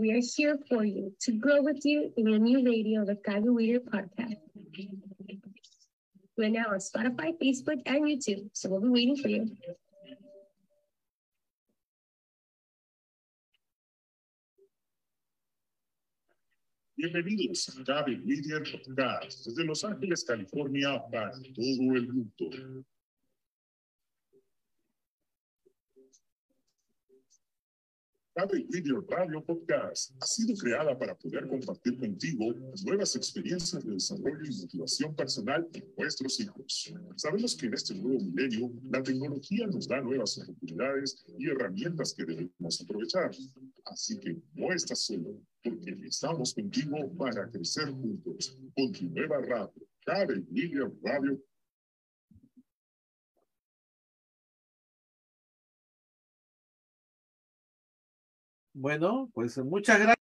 We are here for you to grow with you in your new radio, the Gaga Weeder podcast. We're now on Spotify, Facebook, and YouTube, so we'll be waiting for you. Bienvenidos a Gaby Media Podcast desde Los Ángeles, California, para todo el mundo. Cabe Video Radio Podcast ha sido creada para poder compartir contigo nuevas experiencias de desarrollo y motivación personal de nuestros hijos. Sabemos que en este nuevo milenio la tecnología nos da nuevas oportunidades y herramientas que debemos aprovechar. Así que no estás solo, porque estamos contigo para crecer juntos con tu nueva radio, Cabe Video Radio Bueno, pues muchas gracias.